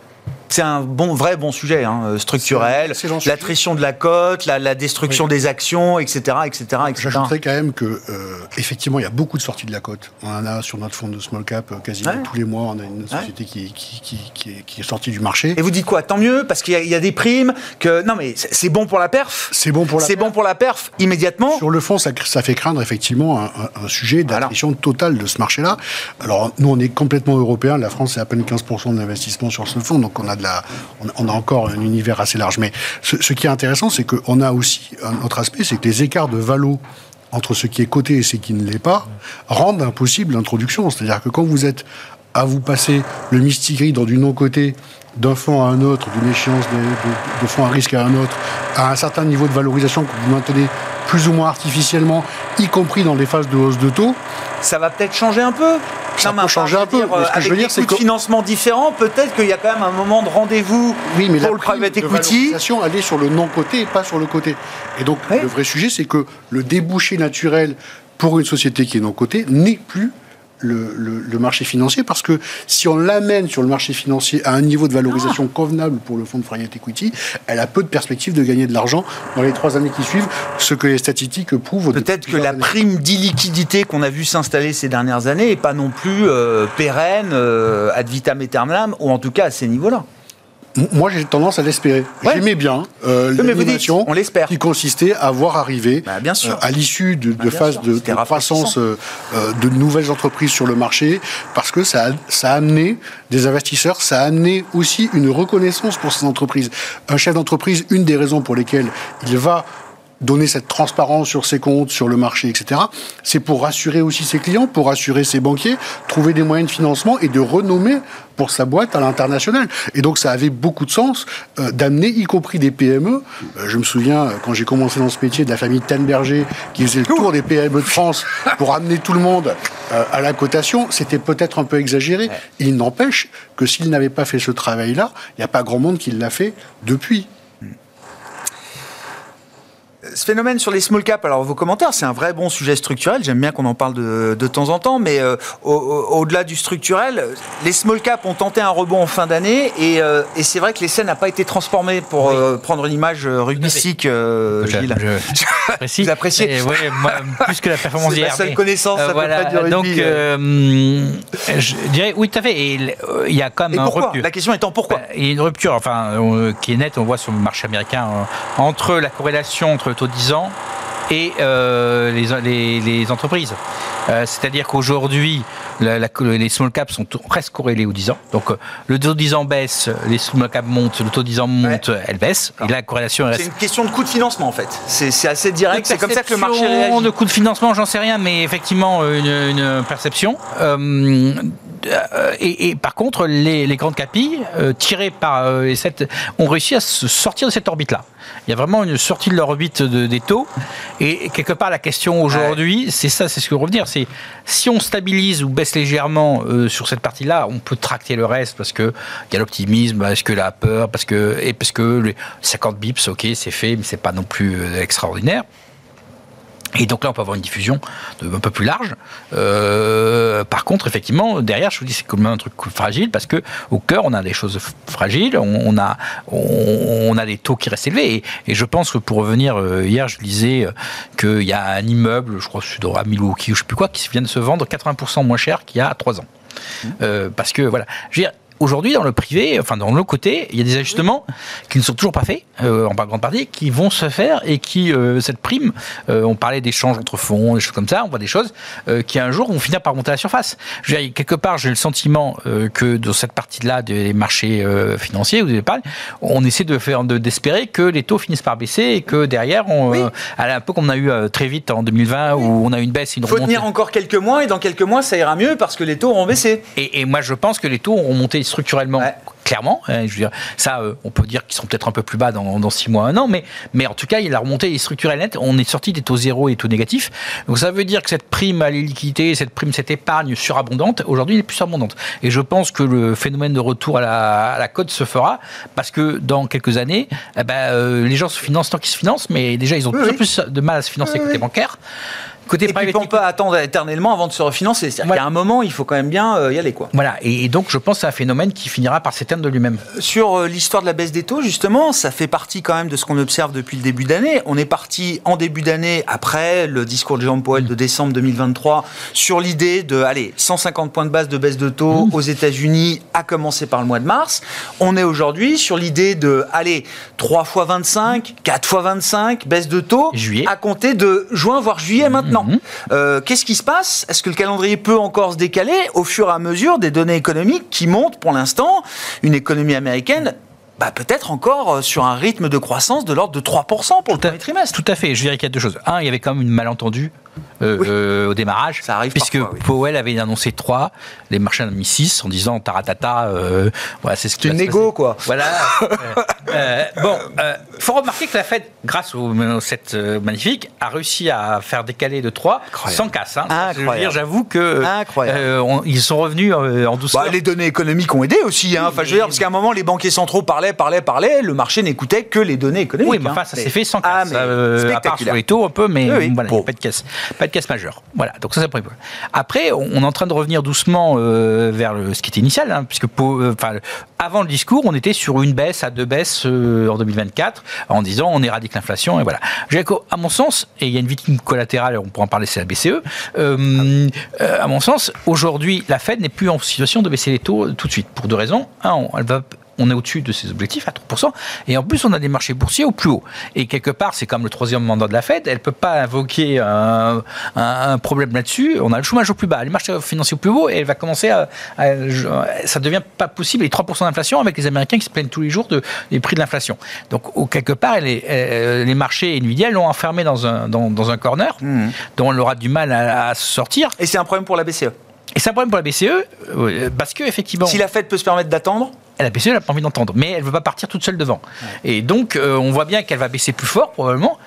C'est un bon, vrai bon sujet hein, structurel, l'attrition de la cote, la, destruction des actions, etc., etc., J'ajouterais quand même que euh, effectivement, il y a beaucoup de sorties de la cote. On en a sur notre fonds de small cap euh, quasiment tous les mois. On a une société qui, qui, est, sortie du marché. Et vous dites quoi? Tant mieux parce qu'il y, a des primes. Que non, mais c'est bon pour la perf? C'est bon pour la. C'est bon pour la perf immédiatement? Sur le fond, ça, ça fait craindre effectivement un, sujet d'attrition totale de ce marché-là. Alors nous, on est complètement européen. La France, c'est à peine 15% de l'investissement sur ce fonds, donc on a on, a encore un univers assez large. Mais ce, qui est intéressant, c'est qu'on a aussi un autre aspect, c'est que les écarts de valo entre ce qui est coté et ce qui ne l'est pas rendent impossible l'introduction. C'est-à-dire que quand vous êtes à vous passer le mystique dans du non-coté d'un fonds à un autre, d'une échéance de, de, fonds à risque à un autre, à un certain niveau de valorisation que vous maintenez plus ou moins artificiellement, y compris dans les phases de hausse de taux. Ça va peut-être changer un peu ça peut changer un peu. ce que je veux dire, c'est que financement différent, peut-être qu'il y a quand même un moment de rendez-vous oui, mais pour le private equity. La elle est sur le non-côté et pas sur le côté. Et donc, le vrai sujet, c'est que le débouché naturel pour une société qui est non-côté n'est plus le, marché financier parce que si on l'amène sur le marché financier à un niveau de valorisation ah. convenable pour le fonds de private equity, elle a peu de perspectives de gagner de l'argent dans les trois années qui suivent, ce que les statistiques prouvent. Peut-être que la prime d'illiquidité qu'on a vu s'installer ces dernières années n'est pas non plus euh, pérenne euh, ad vitam aeternam, ou en tout cas à ces niveaux-là. Moi, j'ai tendance à l'espérer. J'aimais bien euh, l'animation qui consistait à voir arriver, bah, bien sûr. Euh, à l'issue de, bah, phases de, croissance euh, euh, de nouvelles entreprises sur le marché, parce que ça a amené des investisseurs, ça a amené aussi une reconnaissance pour ces entreprises. Un chef d'entreprise, une des raisons pour lesquelles il va donner cette transparence sur ses comptes, sur le marché, etc. C'est pour rassurer aussi ses clients, pour rassurer ses banquiers, trouver des moyens de financement et de renommer pour sa boîte à l'international. Et donc ça avait beaucoup de sens euh, d'amener, y compris des PME. Euh, je me souviens, euh, quand j'ai commencé dans ce métier, de la famille Tenberger, qui faisait le tour des PME de France pour amener tout le monde à la cotation. C'était peut-être un peu exagéré. Il n'empêche que s'il n'avait pas fait ce travail-là, il n'y a pas grand monde qui l'a fait depuis ce phénomène sur les small caps, alors vos commentaires, c'est un vrai bon sujet structurel. J'aime bien qu'on en parle de, de, temps en temps, mais euh, au-delà du structurel, les small caps ont tenté un rebond en fin d'année et, euh, et c'est vrai que l'essai n'a pas été transformé pour euh, prendre une image rugbystique, Gilles. Je, Vous appréciez oui, Plus que la performance d'hier. la seule connaissance à voilà, peu près du Donc, je dirais, oui, tout à fait. Et il y a quand même et pourquoi? La question étant pourquoi? Bah, Il y a une rupture, enfin, qui est nette, on voit sur le marché américain, entre la corrélation entre le taux 10 ans et euh, les, les, entreprises. Euh, c'est-à-dire qu'aujourd'hui, les small caps sont presque corrélés aux 10 ans. Donc euh, le taux 10 ans baisse, les small caps montent, le taux 10 ans monte, elle baisse. Et la corrélation reste. C'est une question de coût de financement en fait. C'est assez direct. C'est comme ça que le marché réagit. De coût de financement, j'en sais rien, mais effectivement une, une perception. Et, par contre, les, les grandes capilles, tirées par les 7, ont réussi à se sortir de cette orbite-là. Il y a vraiment une sortie de l'orbite de, des taux. Et quelque part, la question aujourd'hui, c'est ça, c'est ce que revenir. C'est si on stabilise ou baisse légèrement euh, sur cette partie-là, on peut tracter le reste parce que il y a l'optimisme, parce que la peur, parce que et parce que les 50 bips, ok, c'est fait, mais c'est pas non plus euh, extraordinaire. Et donc là, on peut avoir une diffusion un peu plus large. Euh, par contre, effectivement, derrière, je vous dis, c'est comme un truc fragile parce que au cœur, on a des choses fragiles, on, a, on, a des taux qui restent élevés. Et, je pense que pour revenir, euh, hier, je lisais euh, qu'il y a un immeuble, je crois, à Milwaukee ou je sais plus quoi, qui vient de se vendre 80% moins cher qu'il y a 3 ans. Mmh. parce que voilà, je veux dire, aujourd'hui, dans le privé, enfin dans le côté, il y a des ajustements qui ne sont toujours pas faits, euh, en grande partie, qui vont se faire et qui, euh, cette prime, euh, on parlait d'échanges entre fonds, des choses comme ça, on voit des choses qui un jour vont finir par monter à la surface. Je veux dire, quelque part, j'ai le sentiment que dans cette partie-là des marchés financiers ou des épargnes, on essaie de faire, d'espérer que les taux finissent par baisser et que derrière, on, un peu comme on a eu très vite en 2020 où on a une baisse, une Il faut tenir encore quelques mois et dans quelques mois, ça ira mieux parce que les taux auront baissé. Et, et moi, je pense que les taux auront monté structurellement. Clairement, hein, je veux dire, ça, euh, on peut dire qu'ils sont peut-être un peu plus bas dans, dans 6 mois, un an, mais, mais en tout cas, il a remonté structurelle nette. On est sorti des taux zéro et taux négatifs. Donc ça veut dire que cette prime à l'illiquidité, cette prime, cette épargne surabondante, aujourd'hui, elle est plus abondante. Et je pense que le phénomène de retour à la, à la cote se fera parce que dans quelques années, eh ben, euh, les gens se financent tant qu'ils se financent, mais déjà, ils ont de plus en plus de mal à se financer côté bancaire Côté Et puis on peut attendre éternellement avant de se refinancer. C'est-à-dire Ouais. qu'à un moment, il faut quand même bien euh, y aller. quoi. Voilà, et, et donc je pense que c'est un phénomène qui finira par s'éteindre de lui-même. Sur euh, l'histoire de la baisse des taux, justement, ça fait partie quand même de ce qu'on observe depuis le début d'année. On est parti en début d'année, après le discours de Jérôme Powell de décembre 2023, sur l'idée de, allez, 150 points de base de baisse de taux aux États-Unis, à commencer par le mois de mars. On est aujourd'hui sur l'idée de, allez, 3 fois 25, 4 fois 25, baisse de taux, Juillet. à compter de juin, voire juillet maintenant. Mhm. Euh, Qu'est-ce qui se passe? Est-ce que le calendrier peut encore se décaler au fur et à mesure des données économiques qui montrent pour l'instant? Une économie américaine bah, peut-être encore euh, sur un rythme de croissance de l'ordre de 3% pour le Tout premier trimestre tout à fait. Je dirais qu'il y a deux choses. Un, il y avait quand même une malentendu euh, Oui. euh, au démarrage. Ça arrive Puisque parfois, oui. Powell avait annoncé 3, les marchés en ont mis 6 en disant taratata, euh, voilà, c'est ce qui une passer. quoi. Voilà. Euh, bon, il faut remarquer que la Fed, grâce au, euh, magnifique, a réussi à faire décaler de 3 Incroyable. sans casse. hein. J'avoue que Incroyable. on- ils sont revenus en douceur. Bah, les données économiques ont aidé aussi. Hein. Enfin, je veux dire, parce qu'à un moment, les banquiers centraux parlaient, parlaient, parlaient. Le marché n'écoutait que les données économiques. Oui, mais enfin, hein. ça Mais- s'est fait sans Ah, casse. mais euh, à part sur les taux un peu, mais voilà, il Bon. n'y a pas de casse, pas de casse majeure. Voilà, donc ça c'est le premier. Après, on est en train de revenir doucement euh, vers ce qui était initial, hein, puisque euh, avant le discours, on était sur une baisse à deux baisses euh, en 2024, en disant on éradique l'inflation et voilà. Dirais qu'à mon sens, et il y a une victime collatérale, on pourra en parler, c'est la BCE. à mon sens, aujourd'hui, la Fed n'est plus en situation de baisser les taux tout de suite pour deux raisons. Un, elle va on est au-dessus de ses objectifs à 3%, et en plus on a des marchés boursiers au plus haut. Et quelque part, c'est comme le troisième mandat de la Fed, elle ne peut pas invoquer un, un- un problème là-dessus. On a le chômage au plus bas, les marchés financiers au plus haut, et elle va commencer à, à- ça devient pas possible. Et 3% d'inflation avec les Américains qui se plaignent tous les jours de, des prix de l'inflation. Donc au, quelque part, elle est- euh, les marchés Nvidia l'ont enfermée dans un, dans, dans un corner Mhm. dont elle aura du mal à, à sortir. Et c'est un problème pour la BCE. Et c'est un problème pour la BCE, euh, parce que effectivement. Si la Fed peut se permettre d'attendre, La BCE n'a pas envie d'entendre, mais elle ne veut pas partir toute seule devant. Et donc, euh, on voit bien qu'elle va baisser plus fort, probablement.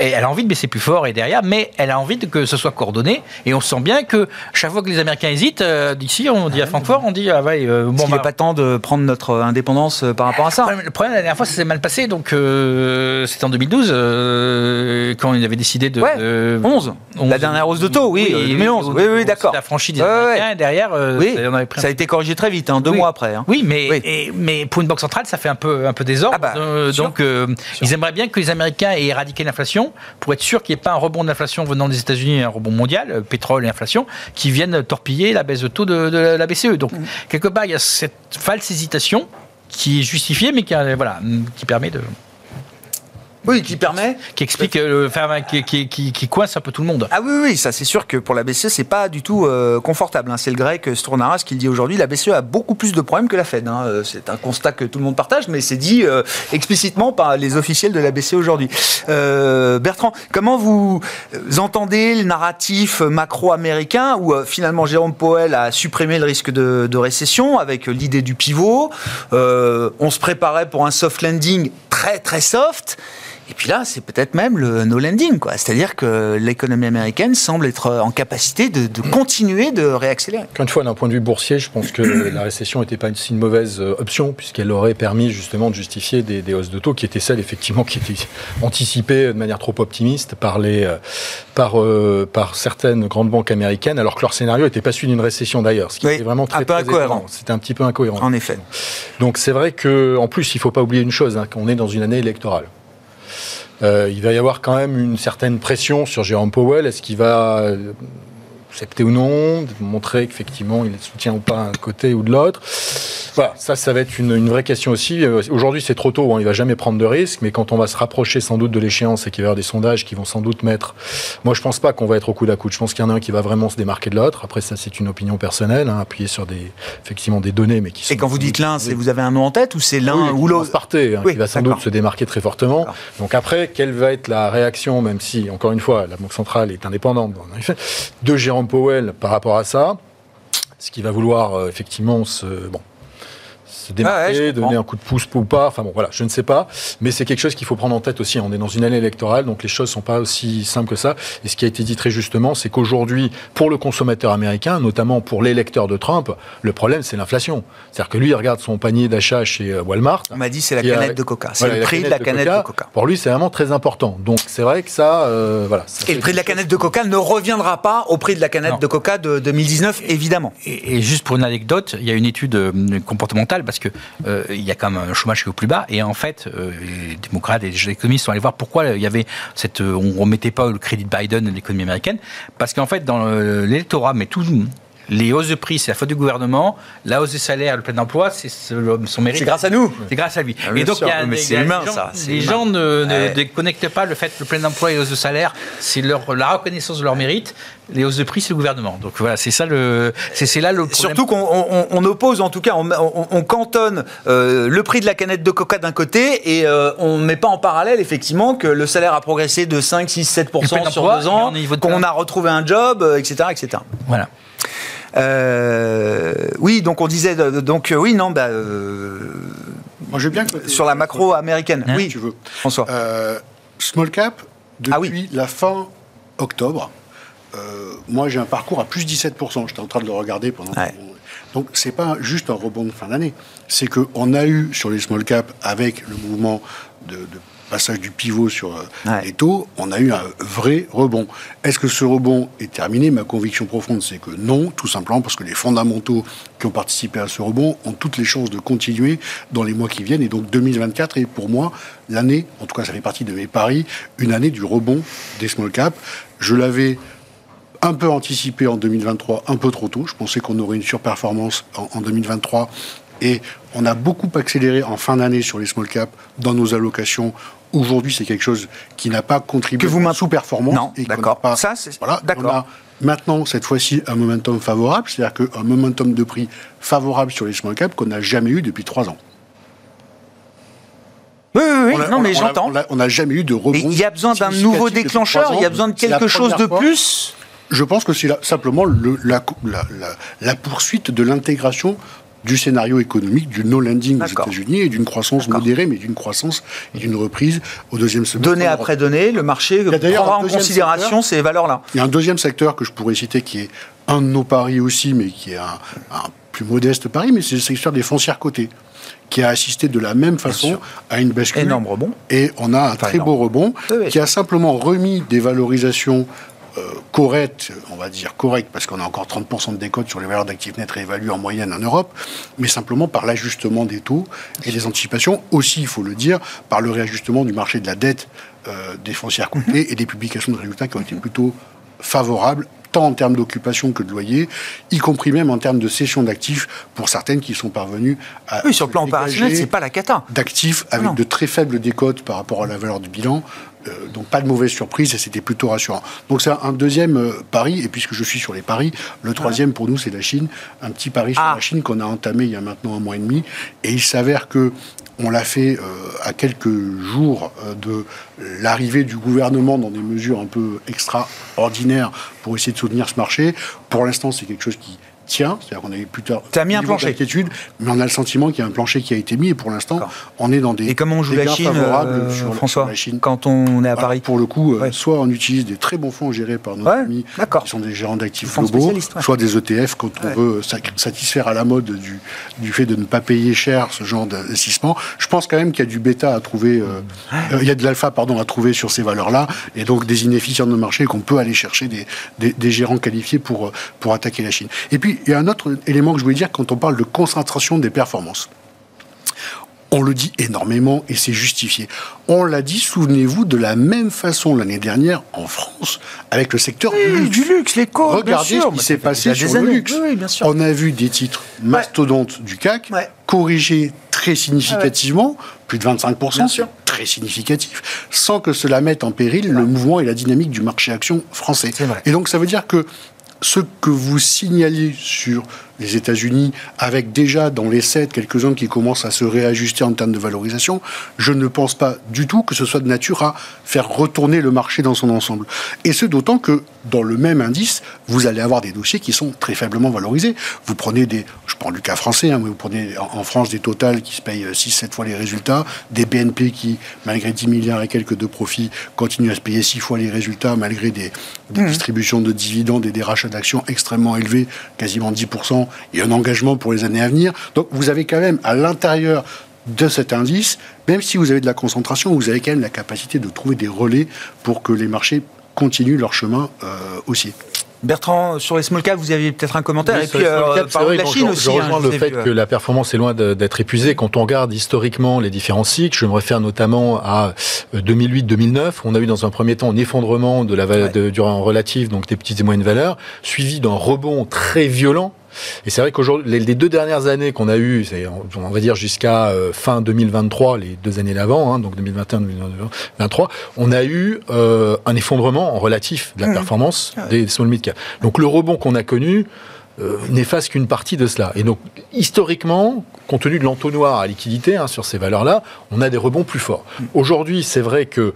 Et elle a envie de baisser plus fort et derrière, mais elle a envie de que ce soit coordonné. Et on sent bien que chaque fois que les Américains hésitent, euh, d'ici, on dit à Francfort, on dit, ah ouais, euh, bon, est-ce qu'il bah, n'est pas temps de prendre notre indépendance euh, par rapport à ça? Le problème, la dernière fois, ça s'est mal passé. Donc, euh, c'était en 2012, euh, quand il avait décidé de. Ouais, de- 11. La 11. dernière hausse de taux, oui, euh, 2011. au- Oui, oui, d'accord. La franchise des Américains, et derrière, euh, Oui, ça, on avait pris un ça a été corrigé très vite, hein, deux mois après. hein. Oui, mais, et- mais pour une banque centrale, ça fait un peu, un peu désordre. Ah bah, Euh, donc, euh, ils aimeraient bien que les Américains aient éradiqué l'inflation pour être sûr qu'il n'y ait pas un rebond de l'inflation venant des États-Unis, un rebond mondial, euh, pétrole et inflation, qui viennent torpiller la baisse de taux de, de la BCE. Donc, Mm. quelque part, il y a cette false hésitation qui est justifiée, mais qui, voilà, qui permet de. Oui, qui permet qui explique, euh, enfin, qui, qui, qui, qui coince un peu tout le monde. Ah oui, oui, ça c'est sûr que pour la BCE, c'est pas du tout euh, confortable. hein. C'est le grec Stournaras qui le dit aujourd'hui. La BCE a beaucoup plus de problèmes que la Fed. hein. Euh, C'est un constat que tout le monde partage, mais c'est dit euh, explicitement par les officiels de la BCE aujourd'hui. Euh, Bertrand, comment vous euh, entendez le narratif macro-américain où euh, finalement Jérôme Powell a supprimé le risque de, de récession avec euh, l'idée du pivot Euh, On se préparait pour un soft landing très très soft. Et puis là, c'est peut-être même le no landing, quoi. C'est-à-dire que l'économie américaine semble être en capacité de, de continuer de réaccélérer. Encore une fois, d'un point de vue boursier, je pense que la récession n'était pas une si mauvaise euh, option, puisqu'elle aurait permis justement de justifier des, des hausses de taux qui étaient celles, effectivement, qui étaient anticipées de manière trop optimiste par, les, euh, par, euh, par certaines grandes banques américaines, alors que leur scénario n'était pas celui d'une récession d'ailleurs, ce qui Oui, était vraiment très, un peu très incohérent. C'était un petit peu incohérent. En effet. Donc c'est vrai que, en plus, il ne faut pas oublier une chose, hein, qu'on est dans une année électorale. Euh, il va y avoir quand même une certaine pression sur Jérôme Powell. Est-ce qu'il va accepter ou non, montrer qu'effectivement il soutient ou pas un côté ou de l'autre. Voilà, ça, ça va être une, une vraie question aussi. Euh, Aujourd'hui, c'est trop tôt, hein, il va jamais prendre de risques, mais quand on va se rapprocher sans doute de l'échéance et qu'il va y avoir des sondages qui vont sans doute mettre. Moi, je pense pas qu'on va être au coude à coude. Je pense qu'il y en a un qui va vraiment se démarquer de l'autre. Après, ça, c'est une opinion personnelle, hein, appuyée sur des, effectivement des données, mais qui sont. Et quand vous dites l'un, vous avez un nom en tête ou c'est l'un Oui, ou l'autre partait, hein, Oui, qui va sans doute se démarquer très fortement. Donc après, quelle va être la réaction, même si, encore une fois, la Banque centrale est indépendante, de Jérôme Powell par rapport à ça? Ce qui va vouloir, euh, effectivement, se... Bon, se démarquer, donner un coup de pouce ou pas. Enfin bon, voilà, je ne sais pas. Mais c'est quelque chose qu'il faut prendre en tête aussi. On est dans une année électorale, donc les choses sont pas aussi simples que ça. Et ce qui a été dit très justement, c'est qu'aujourd'hui, pour le consommateur américain, notamment pour l'électeur de Trump, le problème, c'est l'inflation. C'est-à-dire que lui, il regarde son panier d'achat chez euh, Walmart. On m'a dit c'est la canette de Coca. C'est le prix de la canette de Coca. Pour lui, c'est vraiment très important. Donc c'est vrai que ça, euh, voilà. et le prix de la canette de Coca ne reviendra pas au prix de la canette de Coca de 2019, évidemment. Et, juste pour une anecdote, il y a une étude euh, parce que il y a quand même un chômage qui est au plus bas. Et en fait, les démocrates et les économistes sont allés voir pourquoi il y avait cette, on remettait pas le crédit de Biden de l'économie américaine. Parce qu'en fait dans l'électorat, mais tout les hausses de prix, c'est la faute du gouvernement. La hausse des salaires, le plein emploi, c'est son mérite. C'est grâce à nous. C'est grâce à lui. Ah, et donc, il y a, mais c'est humain, gens, ça. Les gens ne, ne, connectent pas le fait que le plein emploi et les hausses de salaire, c'est la reconnaissance de leur mérite. Les hausses de prix, c'est le gouvernement. Donc voilà, c'est ça le, c'est là le problème. Surtout qu'on oppose, en tout cas, on, cantonne euh, le prix de la canette de Coca d'un côté et euh, on ne met pas en parallèle effectivement que le salaire a progressé de 5, 6, 7% sur deux ans, qu'on a retrouvé un job, etc., euh, etc. Voilà. Euh, oui, donc on disait, donc euh, oui, non, bah, euh, Moi, bien sur la macro américaine. oui, tu veux. François. small cap ah depuis la fin octobre. moi, j'ai un parcours à plus 17%. J'étais en train de le regarder pendant. Ouais. Donc, c'est pas juste un rebond de fin d'année. C'est qu'on a eu sur les small cap, avec le mouvement de, de passage du pivot sur euh, les taux, on a eu un vrai rebond. Est-ce que ce rebond est terminé? Ma conviction profonde, c'est que non, tout simplement parce que les fondamentaux qui ont participé à ce rebond ont toutes les chances de continuer dans les mois qui viennent. Et donc 2024 est pour moi l'année, en tout cas ça fait partie de mes paris, une année du rebond des small caps. Je l'avais un peu anticipé en 2023, un peu trop tôt. Je pensais qu'on aurait une surperformance en, en 2023 et on a beaucoup accéléré en fin d'année sur les small caps dans nos allocations Aujourd'hui, c'est quelque chose qui n'a pas contribué que vous à sous-performance. Non, d'accord. Ça, c'est voilà, d'accord. On a maintenant, cette fois-ci, un momentum favorable, c'est-à-dire qu'un momentum de prix favorable sur les small caps qu'on n'a jamais eu depuis trois ans. Oui, oui, oui. non, mais j'entends. On n'a jamais eu de rebond. Il y a besoin d'un nouveau déclencheur, il y a besoin de quelque chose de plus Je pense que c'est simplement le, la, la, la, poursuite de l'intégration du scénario économique du no-landing aux États-Unis et d'une croissance modérée, mais d'une croissance et d'une reprise au deuxième semestre. Donnée après donnée, le marché prendra en considération ces valeurs-là. Il y a un deuxième secteur que je pourrais citer qui est un de nos paris aussi, mais qui est un, plus modeste pari, mais c'est le secteur des foncières cotées qui a assisté de la même façon à une bascule. Énorme rebond. Et on a un très beau rebond qui a simplement remis des valorisations correcte, on va dire correcte, parce qu'on a encore 30% de décote sur les valeurs d'actifs nets réévaluées en moyenne en Europe, mais simplement par l'ajustement des taux et des anticipations, aussi, il faut le dire, par le réajustement du marché de la dette euh, des foncières cotées et des publications de résultats qui ont été plutôt favorables tant en termes d'occupation que de loyer, y compris même en termes de cession d'actifs pour certaines qui sont parvenues à. Oui, sur le plan opérationnel, c'est pas la cata. D'actifs avec de très faibles décotes par rapport à la valeur du bilan. Euh, donc pas de mauvaise surprise et c'était plutôt rassurant. Donc c'est un deuxième euh, pari, et puisque je suis sur les paris, le troisième pour nous c'est la Chine, un petit pari sur ah. la Chine qu'on a entamé il y a maintenant un mois et demi, et il s'avère que on l'a fait euh, à quelques jours de l'arrivée du gouvernement dans des mesures un peu extraordinaires pour essayer de soutenir ce marché. Pour l'instant, c'est quelque chose qui tient, c'est-à-dire qu'on a eu plus tard as mis un plancher. mais on a le sentiment qu'il y a un plancher qui a été mis et pour l'instant on est dans des et comment on joue la Chine, euh, sur, François, la Chine. quand on est à Paris. Pour le coup, euh, soit on utilise des très bons fonds gérés par nos amis qui sont des gérants d'actifs globaux, soit des ETF quand on veut satisfaire à la mode du, du fait de ne pas payer cher ce genre d'investissement. Je pense quand même qu'il y a du bêta à trouver, euh, il y a de l'alpha pardon à trouver sur ces valeurs-là et donc des inefficients de marché qu'on peut aller chercher des, des, des gérants qualifiés pour pour attaquer la Chine. Et puis il y a un autre élément que je voulais dire quand on parle de concentration des performances. On le dit énormément et c'est justifié. On l'a dit, souvenez-vous, de la même façon l'année dernière en France avec le secteur du luxe. les cours, Regardez ce qui s'est passé sur le luxe. On a vu des titres mastodontes du CAC corriger très significativement, plus de 25%, très significatif, sans que cela mette en péril le mouvement et la dynamique du marché action français. Et donc ça veut dire que ce que vous signaliez sur les États-Unis, avec déjà dans les 7 quelques-uns qui commencent à se réajuster en termes de valorisation, je ne pense pas du tout que ce soit de nature à faire retourner le marché dans son ensemble. Et ce d'autant que dans le même indice, vous allez avoir des dossiers qui sont très faiblement valorisés. Vous prenez des, je prends du cas français, hein, mais vous prenez en, France des Total qui se payent 6-7 fois les résultats, des BNP qui, malgré 10 milliards et quelques de profits, continuent à se payer 6 fois les résultats, malgré des, mmh. distributions de dividendes et des rachats d'actions extrêmement élevés, quasiment 10%, et un engagement pour les années à venir. Donc vous avez quand même à l'intérieur de cet indice, même si vous avez de la concentration, vous avez quand même la capacité de trouver des relais pour que les marchés continuent leur chemin euh, aussi. Bertrand, sur les small caps, vous aviez peut-être un commentaire. et puis, euh, la Chine aussi. Je rejoins hein, le fait que la performance est loin d'être épuisée. Quand on regarde historiquement les différents cycles, je me réfère notamment à 2008-2009. Euh, on a eu dans un premier temps un effondrement de la ouais. de, du relatif, donc des petites et moyennes valeurs, suivi d'un rebond très violent et c'est vrai qu'aujourd'hui, les, deux dernières années qu'on a eues, on va dire jusqu'à euh, fin 2023, les deux années d'avant, hein, donc 2021-2023, on a eu euh, un effondrement en relatif de la mmh. performance ah des small mid cap. Donc le rebond qu'on a connu euh, n'efface qu'une partie de cela. Et donc historiquement, compte tenu de l'entonnoir à liquidité hein, sur ces valeurs-là, on a des rebonds plus forts. Mmh. Aujourd'hui, c'est vrai que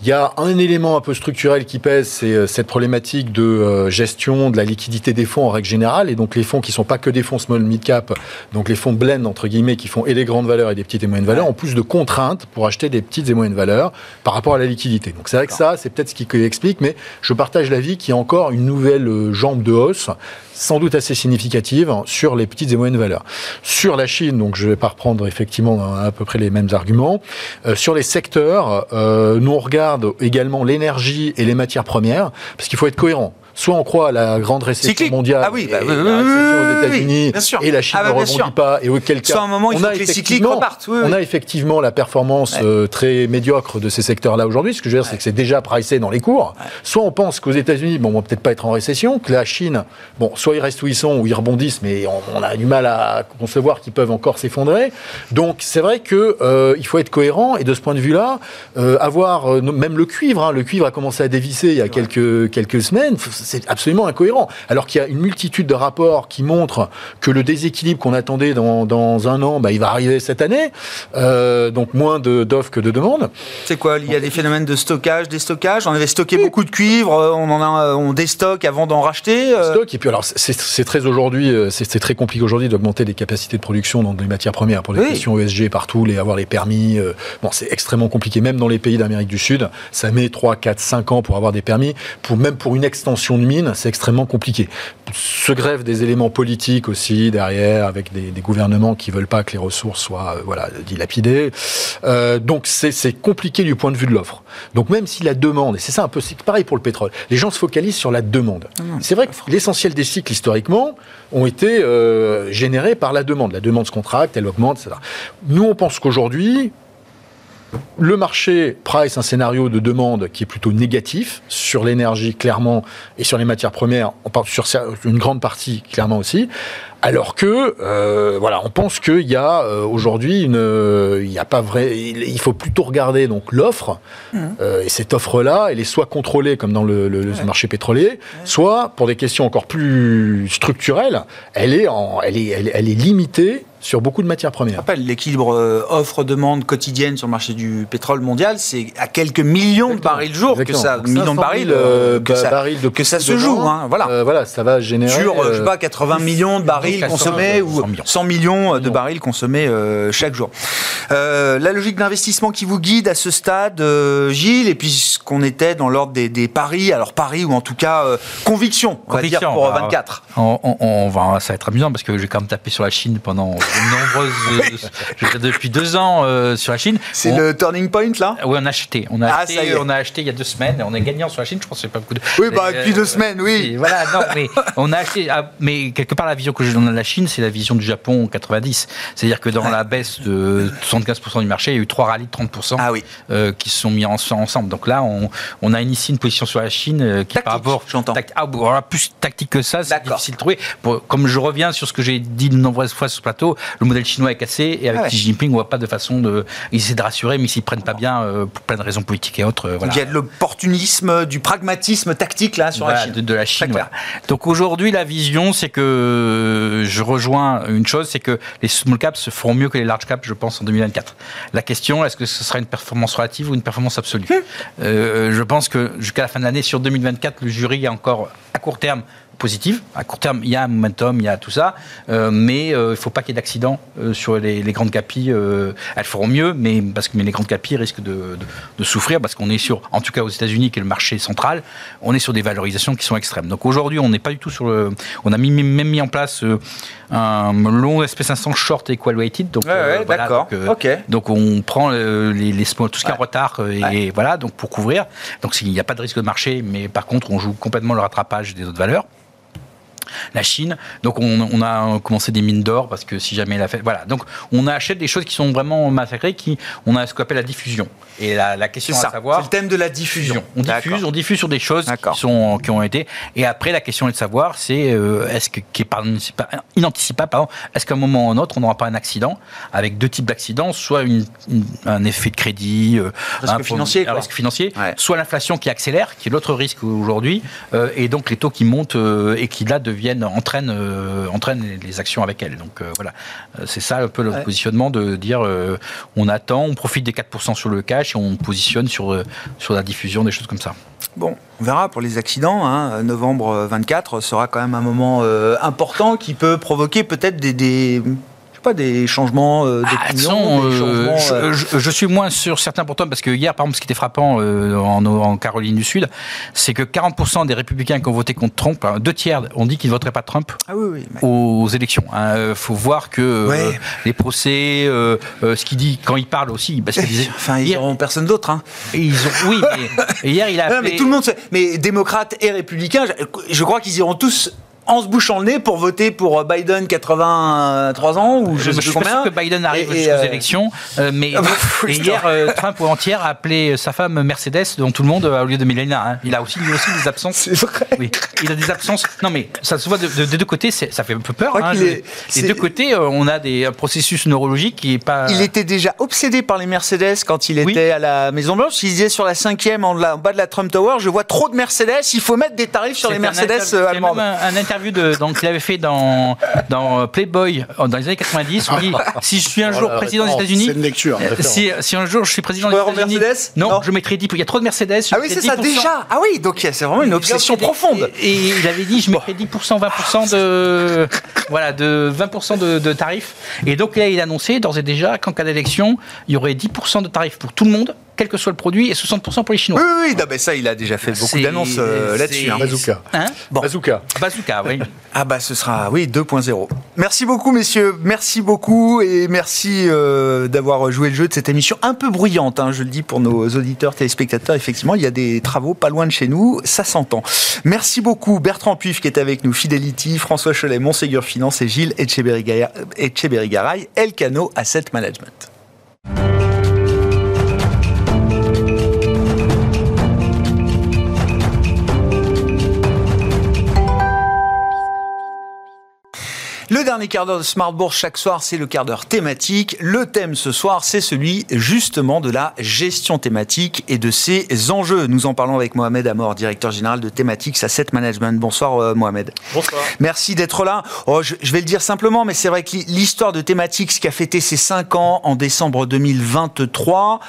il y a un élément un peu structurel qui pèse, c'est euh, cette problématique de euh, gestion de la liquidité des fonds en règle générale, et donc les fonds qui sont pas que des fonds small mid cap, donc les fonds blend entre guillemets qui font et les grandes valeurs et des petites et moyennes valeurs, en plus de contraintes pour acheter des petites et moyennes valeurs par rapport à la liquidité. Donc c'est vrai que ça, c'est peut-être ce qui explique, mais je partage l'avis qu'il y a encore une nouvelle euh, jambe de hausse sans doute assez significative sur les petites et moyennes valeurs. Sur la Chine, donc je ne vais pas reprendre effectivement à peu près les mêmes arguments. Euh, sur les secteurs, euh, nous on regarde également l'énergie et les matières premières, parce qu'il faut être cohérent soit on croit à la grande récession mondiale, ah oui, bah, et la récession aux États-Unis, et la Chine ah bah, ne rebondit pas, et auquel cas, un moment, il on, a effectivement, on a effectivement la performance euh, très médiocre de ces secteurs-là aujourd'hui. Ce que je veux dire, c'est que c'est déjà pricé dans les cours. Soit on pense qu'aux États-Unis, bon, on va peut-être pas être en récession, que la Chine, bon, soit ils restent où ils sont, ou ils rebondissent, mais on, a du mal à concevoir qu'ils peuvent encore s'effondrer. Donc c'est vrai que euh, il faut être cohérent, et de ce point de vue-là, euh, avoir même le cuivre, hein, le cuivre a commencé à dévisser il y a quelques quelques semaines c'est absolument incohérent. Alors qu'il y a une multitude de rapports qui montrent que le déséquilibre qu'on attendait dans, dans, un an, bah, il va arriver cette année. Euh, donc moins d'offres que de demandes. C'est quoi Il y a des phénomènes de stockage, déstockage? On avait stocké beaucoup de cuivre, euh, on en a, on déstocke avant d'en racheter. Euh? Stock, et puis alors c'est très aujourd'hui, c'est très compliqué aujourd'hui d'augmenter les capacités de production dans des matières premières pour les questions ESG partout, les avoir les permis. bon, c'est extrêmement compliqué, même dans les pays d'Amérique du Sud. Ça met 3, 4, 5 ans pour avoir des permis, pour même pour une extension de mine, c'est extrêmement compliqué. Se grève des éléments politiques aussi derrière, avec des, gouvernements qui veulent pas que les ressources soient euh, voilà dilapidées. Euh, donc c'est compliqué du point de vue de l'offre. Donc même si la demande, et c'est ça un peu pareil pour le pétrole, les gens se focalisent sur la demande. Ah c'est vrai que l'essentiel des cycles historiquement ont été euh, générés par la demande. La demande se contracte, elle augmente, etc. Nous on pense qu'aujourd'hui le marché price un scénario de demande qui est plutôt négatif sur l'énergie clairement et sur les matières premières, on parle sur une grande partie clairement aussi. Alors que, euh, voilà, on pense qu'il y a euh, aujourd'hui une, euh, il n'y a pas vrai, il, faut plutôt regarder donc l'offre mmh. et cette offre-là, elle est soit contrôlée comme dans le, marché pétrolier, soit pour des questions encore plus structurelles, elle est en, elle est, elle est limitée sur beaucoup de matières premières. Après, l'équilibre offre-demande quotidienne sur le marché du pétrole mondial, c'est à quelques millions de barils jour que ça, millions de barils, que, ça, que ça se joue. Hein, voilà. voilà, ça va générer. Sur, je sais pas, 80 millions de barils consommés ou 100 millions, de barils consommés euh, chaque jour. Euh, la logique d'investissement qui vous guide à ce stade, euh, Gilles, et puis ce qu'on était dans l'ordre des, paris, alors paris ou en tout cas conviction, on va dire pour 24. On, va, ça va être amusant parce que j'ai quand même tapé sur la Chine pendant de nombreuses, depuis deux ans sur la Chine. C'est le turning point là? Oui, on a acheté. On a, ah, acheté, on a acheté il y a deux semaines. On est gagnant sur la Chine. Je pense que c'est pas beaucoup de. Oui, bah, depuis deux semaines, oui. Voilà, non, mais on a acheté. Ah, mais quelque part, la vision que j'ai dans la Chine, c'est la vision du Japon en 90. C'est-à-dire que dans la baisse de 75% du marché, il y a eu trois rallyes de 30% ah oui. euh, qui se sont mis ensemble. Donc là, on, on, a initié une position sur la Chine euh, qui par rapport. J'entends. ah, plus tactique que ça, c'est difficile de trouver. comme je reviens sur ce que j'ai dit de nombreuses fois sur ce plateau, le modèle chinois est cassé et avec ah Xi Jinping, on voit pas de façon de. Ils essaient de rassurer, mais ils s'y prennent pas bien euh, pour plein de raisons politiques et autres. voilà. il y a de l'opportunisme, du pragmatisme tactique là sur la Chine. De, de la Chine. Voilà. Donc aujourd'hui, la vision, c'est que je rejoins une chose, c'est que les small caps se feront mieux que les large caps, je pense, en 2024. La question, est-ce que ce sera une performance relative ou une performance absolue? Euh, Je pense que jusqu'à la fin de l'année, sur 2024, le jury est encore à court terme positive. À court terme, il y a un momentum, il y a tout ça, euh, mais il ne faut pas qu'il y ait d'accidents sur les, grandes capilles. elles feront mieux, mais parce que mais les grandes capilles risquent de, de, souffrir parce qu'on est sur, en tout cas aux États-Unis, qui est le marché central, on est sur des valorisations qui sont extrêmes. Donc aujourd'hui, on n'est pas du tout sur le. On a mis, même mis en place un long SP500 short equal-weighted. Donc, d'accord. Donc, donc, on prend les, les, tout ce qui est en retard et, voilà, donc pour couvrir. Donc il n'y a pas de risque de marché, mais par contre, on joue complètement le rattrapage des autres valeurs la Chine. Donc on, a commencé des mines d'or parce que si jamais la fait, voilà. Donc on achète des choses qui sont vraiment massacrées, qui on a ce qu'on appelle la diffusion. Et la, question à savoir, c'est le thème de la diffusion. On diffuse, on diffuse sur des choses qui sont qui ont été. Et après la question est de savoir, c'est euh, est-ce que qui est inanticipable, pardon, est-ce qu'à un moment ou un autre on n'aura pas un accident avec deux types d'accidents, soit un effet de crédit, euh, risque financier, risque financier, soit l'inflation qui accélère, qui est l'autre risque aujourd'hui, euh, et donc les taux qui montent et qui là deviennent entraînent entraînent les actions avec elles. Donc voilà, c'est ça un peu le positionnement de dire on attend, on profite des 4% sur le cash on positionne sur, euh, sur la diffusion, des choses comme ça. Bon, on verra pour les accidents. Hein. Novembre 24 sera quand même un moment euh, important qui peut provoquer peut-être des pas, des changements euh, d'opinion ah, euh, je, suis moins sur certains pourtant parce que hier, par exemple, ce qui était frappant euh, en, Caroline du Sud, c'est que 40% des républicains qui ont voté contre Trump, hein, deux tiers ont dit qu'ils ne voteraient pas Trump ah aux élections. Il hein. faut voir que les procès, ce qu'il dit quand il parle aussi, parce enfin, ils n'auront personne d'autre. Hein. Ils ont, oui, mais hier il a. mais tout le monde, mais démocrates et républicains, je crois qu'ils iront tous en se bouchant le nez pour voter pour Biden 83 ans ou je, sais suis pas que Biden arrive aux euh, élections, euh, mais ah bah, hier euh, Trump entière a appelé sa femme Mercedes dont tout le monde au lieu de Melania. Hein. Il a aussi, aussi des absences. C'est vrai. Oui, il a des absences. Non mais ça se voit des deux côtés, ça fait un peu peur. Hein, des deux côtés, on a des processus neurologiques qui est pas. Il était déjà obsédé par les Mercedes quand il était à la Maison Blanche. Il disait sur la cinquième en, bas de la Trump Tower, je vois trop de Mercedes, il faut mettre des tarifs sur les Mercedes allemandes. Un, de, donc il avait fait dans, dans Playboy dans les années 90. On dit si je suis un jour président des États-Unis, si, si, un jour je suis président des États-Unis, non, je mettrai 10. Il y a trop de Mercedes. Ah oui, c'est ça déjà. Ah oui, donc c'est vraiment une obsession profonde. Et, il avait dit je mettrai 10%, 20% de voilà de 20% de, de tarifs. Et donc là, il a annoncé d'ores et déjà qu'en cas d'élection, il y aurait 10% de tarifs pour tout le monde quel que soit le produit, et 60% pour les Chinois. Oui, oui, oui ça, il a déjà fait beaucoup d'annonces euh, là-dessus. Hein. Bazooka. Hein bon. Bazooka. Bazooka, oui. ah bah ce sera, oui, 2.0. Merci beaucoup, messieurs. Merci beaucoup, et merci euh, d'avoir joué le jeu de cette émission un peu bruyante, hein, je le dis pour nos auditeurs, téléspectateurs. Effectivement, il y a des travaux pas loin de chez nous, ça s'entend. Merci beaucoup, Bertrand Puif qui est avec nous, Fidelity, François Cholet, Monségur Finance et Gilles Etcheberry-Garay, Elcano Asset Management. Le dernier quart d'heure de Smart Bourse chaque soir, c'est le quart d'heure thématique. Le thème ce soir, c'est celui justement de la gestion thématique et de ses enjeux. Nous en parlons avec Mohamed Amor, directeur général de Thematics Asset Management. Bonsoir euh, Mohamed. Bonsoir. Merci d'être là. Oh, je, vais le dire simplement, mais c'est vrai que l'histoire de Thematics qui a fêté ses 5 ans en décembre 2023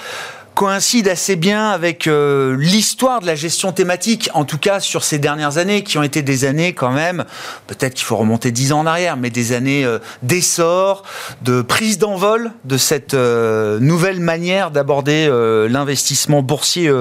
coïncide assez bien avec euh, l'histoire de la gestion thématique, en tout cas sur ces dernières années, qui ont été des années quand même, peut-être qu'il faut remonter dix ans en arrière, mais des années euh, d'essor, de prise d'envol de cette euh, nouvelle manière d'aborder l'investissement boursier,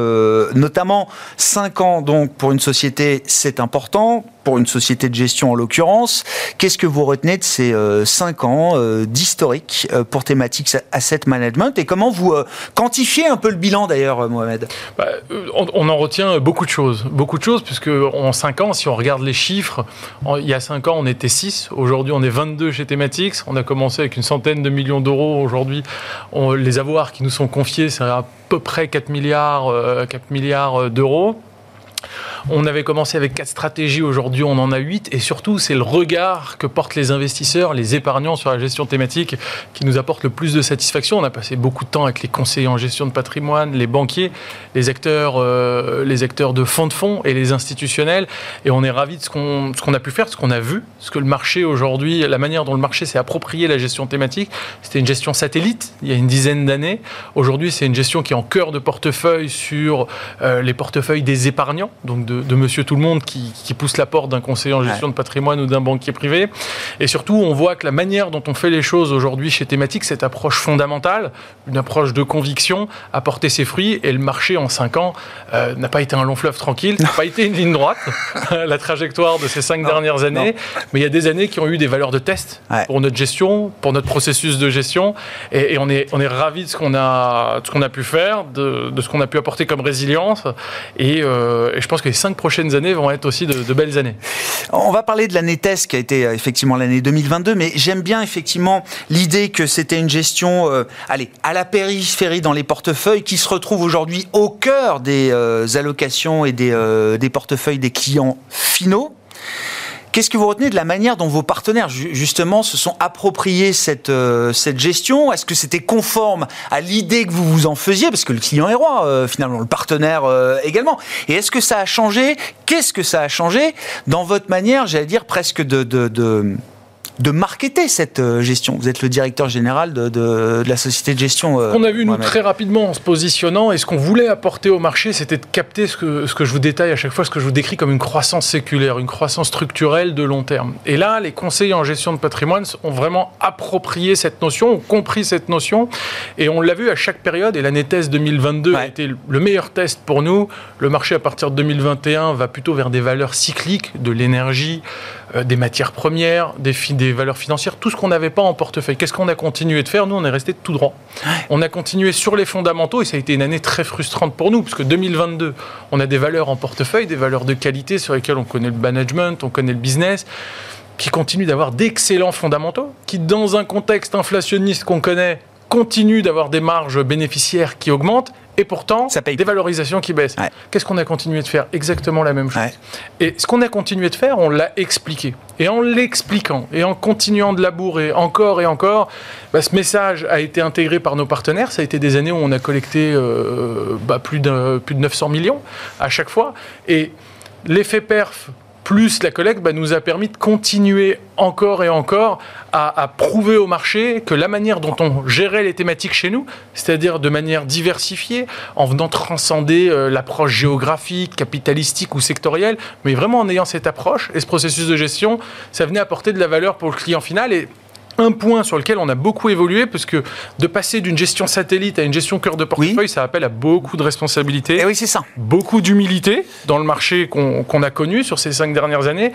notamment cinq ans donc pour une société, c'est important pour une société de gestion en l'occurrence. Qu'est-ce que vous retenez de ces euh, cinq ans euh, d'historique euh, pour Thematics Asset Management et comment vous quantifiez un peu le bilan d'ailleurs, Mohamed? Bah, on, en retient beaucoup de choses, beaucoup de choses puisque en cinq ans, si on regarde les chiffres, il y a cinq ans on était 6, aujourd'hui on est 22 chez Thematics, on a commencé avec une centaine de millions d'euros, aujourd'hui les avoirs qui nous sont confiés c'est à peu près 4 milliards, 4 milliards d'euros. On avait commencé avec quatre stratégies, aujourd'hui on en a huit, et surtout c'est le regard que portent les investisseurs, les épargnants sur la gestion thématique qui nous apporte le plus de satisfaction. On a passé beaucoup de temps avec les conseillers en gestion de patrimoine, les banquiers, les acteurs, euh, les acteurs de fonds de fonds et les institutionnels, et on est ravis de ce qu'on a pu faire, ce qu'on a vu, ce que le marché aujourd'hui, la manière dont le marché s'est approprié la gestion thématique. C'était une gestion satellite il y a une dizaine d'années. Aujourd'hui c'est une gestion qui est en cœur de portefeuille sur euh, les portefeuilles des épargnants, donc de, Monsieur Tout le Monde qui, pousse la porte d'un conseiller en gestion de patrimoine ou d'un banquier privé. Et surtout, on voit que la manière dont on fait les choses aujourd'hui chez Thématique, cette approche fondamentale, une approche de conviction, a porté ses fruits. Et le marché en 5 ans euh, n'a pas été un long fleuve tranquille, n'a pas été une ligne droite, la trajectoire de ces 5 dernières années. Mais il y a des années qui ont eu des valeurs de test pour notre gestion, pour notre processus de gestion. Et, on est, on est ravis de ce qu'on a, ce qu'on a pu faire, de, de ce qu'on a pu apporter comme résilience. Euh, et, je pense que les cinq prochaines années vont être aussi de, belles années. On va parler de l'année test qui a été euh, effectivement l'année 2022, mais j'aime bien effectivement l'idée que c'était une gestion, euh, allez, à la périphérie dans les portefeuilles, qui se retrouve aujourd'hui au cœur des allocations et des portefeuilles des clients finaux. Qu'est-ce que vous retenez de la manière dont vos partenaires, justement, se sont appropriés cette, euh, gestion? Est-ce que c'était conforme à l'idée que vous vous en faisiez? Parce que le client est roi, euh, finalement, le partenaire euh, également. Et est-ce que ça a changé? Qu'est-ce que ça a changé dans votre manière, j'allais dire, presque de, de de marketer cette euh, gestion. Vous êtes le directeur général de, de, la société de gestion. Euh, on a vu, nous, très rapidement en se positionnant, et ce qu'on voulait apporter au marché, c'était de capter ce que, ce que je vous détaille à chaque fois, ce que je vous décris comme une croissance séculaire, une croissance structurelle de long terme. Et là, les conseillers en gestion de patrimoine ont vraiment approprié cette notion, ont compris cette notion, et on l'a vu à chaque période, et l'année test 2022 a été le meilleur test pour nous. Le marché, à partir de 2021, va plutôt vers des valeurs cycliques, de l'énergie, euh, des matières premières, des, des valeurs financières, tout ce qu'on n'avait pas en portefeuille. Qu'est-ce qu'on a continué de faire? Nous, on est resté tout droit. On a continué sur les fondamentaux et ça a été une année très frustrante pour nous, parce que 2022, on a des valeurs en portefeuille, des valeurs de qualité sur lesquelles on connaît le management, on connaît le business qui continuent d'avoir d'excellents fondamentaux, qui dans un contexte inflationniste qu'on connaît, continuent d'avoir des marges bénéficiaires qui augmentent et pourtant, ça paye. des valorisations qui baissent. Qu'est-ce qu'on a continué de faire Exactement la même chose. Et ce qu'on a continué de faire, on l'a expliqué. Et en l'expliquant, et en continuant de labourer encore et encore, bah, ce message a été intégré par nos partenaires. Ça a été des années où on a collecté euh, bah, plus, de, plus de 900 millions à chaque fois. Et l'effet perf plus la collecte bah, nous a permis de continuer encore et encore à, prouver au marché que la manière dont on gérait les thématiques chez nous, c'est-à-dire de manière diversifiée, en venant transcender euh, l'approche géographique, capitalistique ou sectorielle, mais vraiment en ayant cette approche et ce processus de gestion, ça venait apporter de la valeur pour le client final et un point sur lequel on a beaucoup évolué, parce que de passer d'une gestion satellite à une gestion cœur de portefeuille, ça appelle à beaucoup de responsabilités. Et eh oui, c'est ça. Beaucoup d'humilité dans le marché qu'on a connu sur ces cinq dernières années.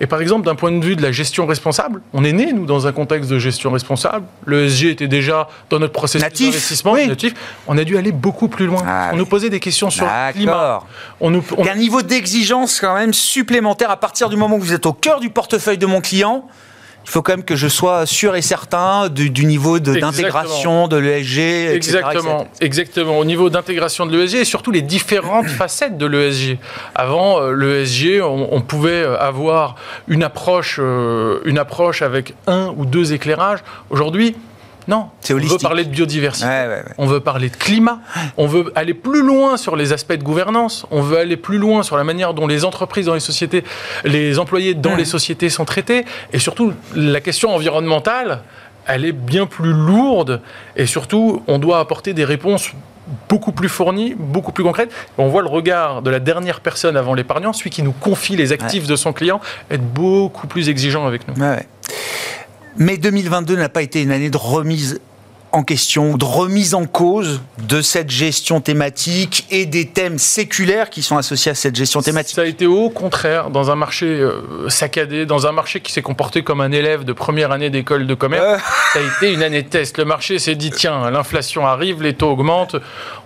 Et par exemple, d'un point de vue de la gestion responsable, on est né, nous, dans un contexte de gestion responsable. Le SG était déjà dans notre processus d'investissement natif. On a dû aller beaucoup plus loin. Ah on nous posait des questions sur le climat. On nous, un niveau d'exigence quand même supplémentaire à partir du moment où vous êtes au cœur du portefeuille de mon client il faut quand même que je sois sûr et certain du, niveau d'intégration de, l'ESG. Exactement, exactement. Au niveau d'intégration de l'ESG et surtout les différentes facettes de l'ESG. Avant, euh, l'ESG, on, pouvait avoir une approche, euh, une approche avec un ou deux éclairages. Aujourd'hui, non, on veut parler de biodiversité, on veut parler de climat, on veut aller plus loin sur les aspects de gouvernance, on veut aller plus loin sur la manière dont les entreprises dans les sociétés, les employés dans les sociétés sont traités, et surtout la question environnementale, elle est bien plus lourde, et surtout on doit apporter des réponses beaucoup plus fournies, beaucoup plus concrètes. On voit le regard de la dernière personne avant l'épargnant, celui qui nous confie les actifs de son client, être beaucoup plus exigeant avec nous. Mais 2022 n'a pas été une année de remise en question, de remise en cause de cette gestion thématique et des thèmes séculaires qui sont associés à cette gestion thématique Ça a été au contraire dans un marché euh, saccadé, dans un marché qui s'est comporté comme un élève de première année d'école de commerce. Euh. Ça a été une année de test. Le marché s'est dit tiens, l'inflation arrive, les taux augmentent,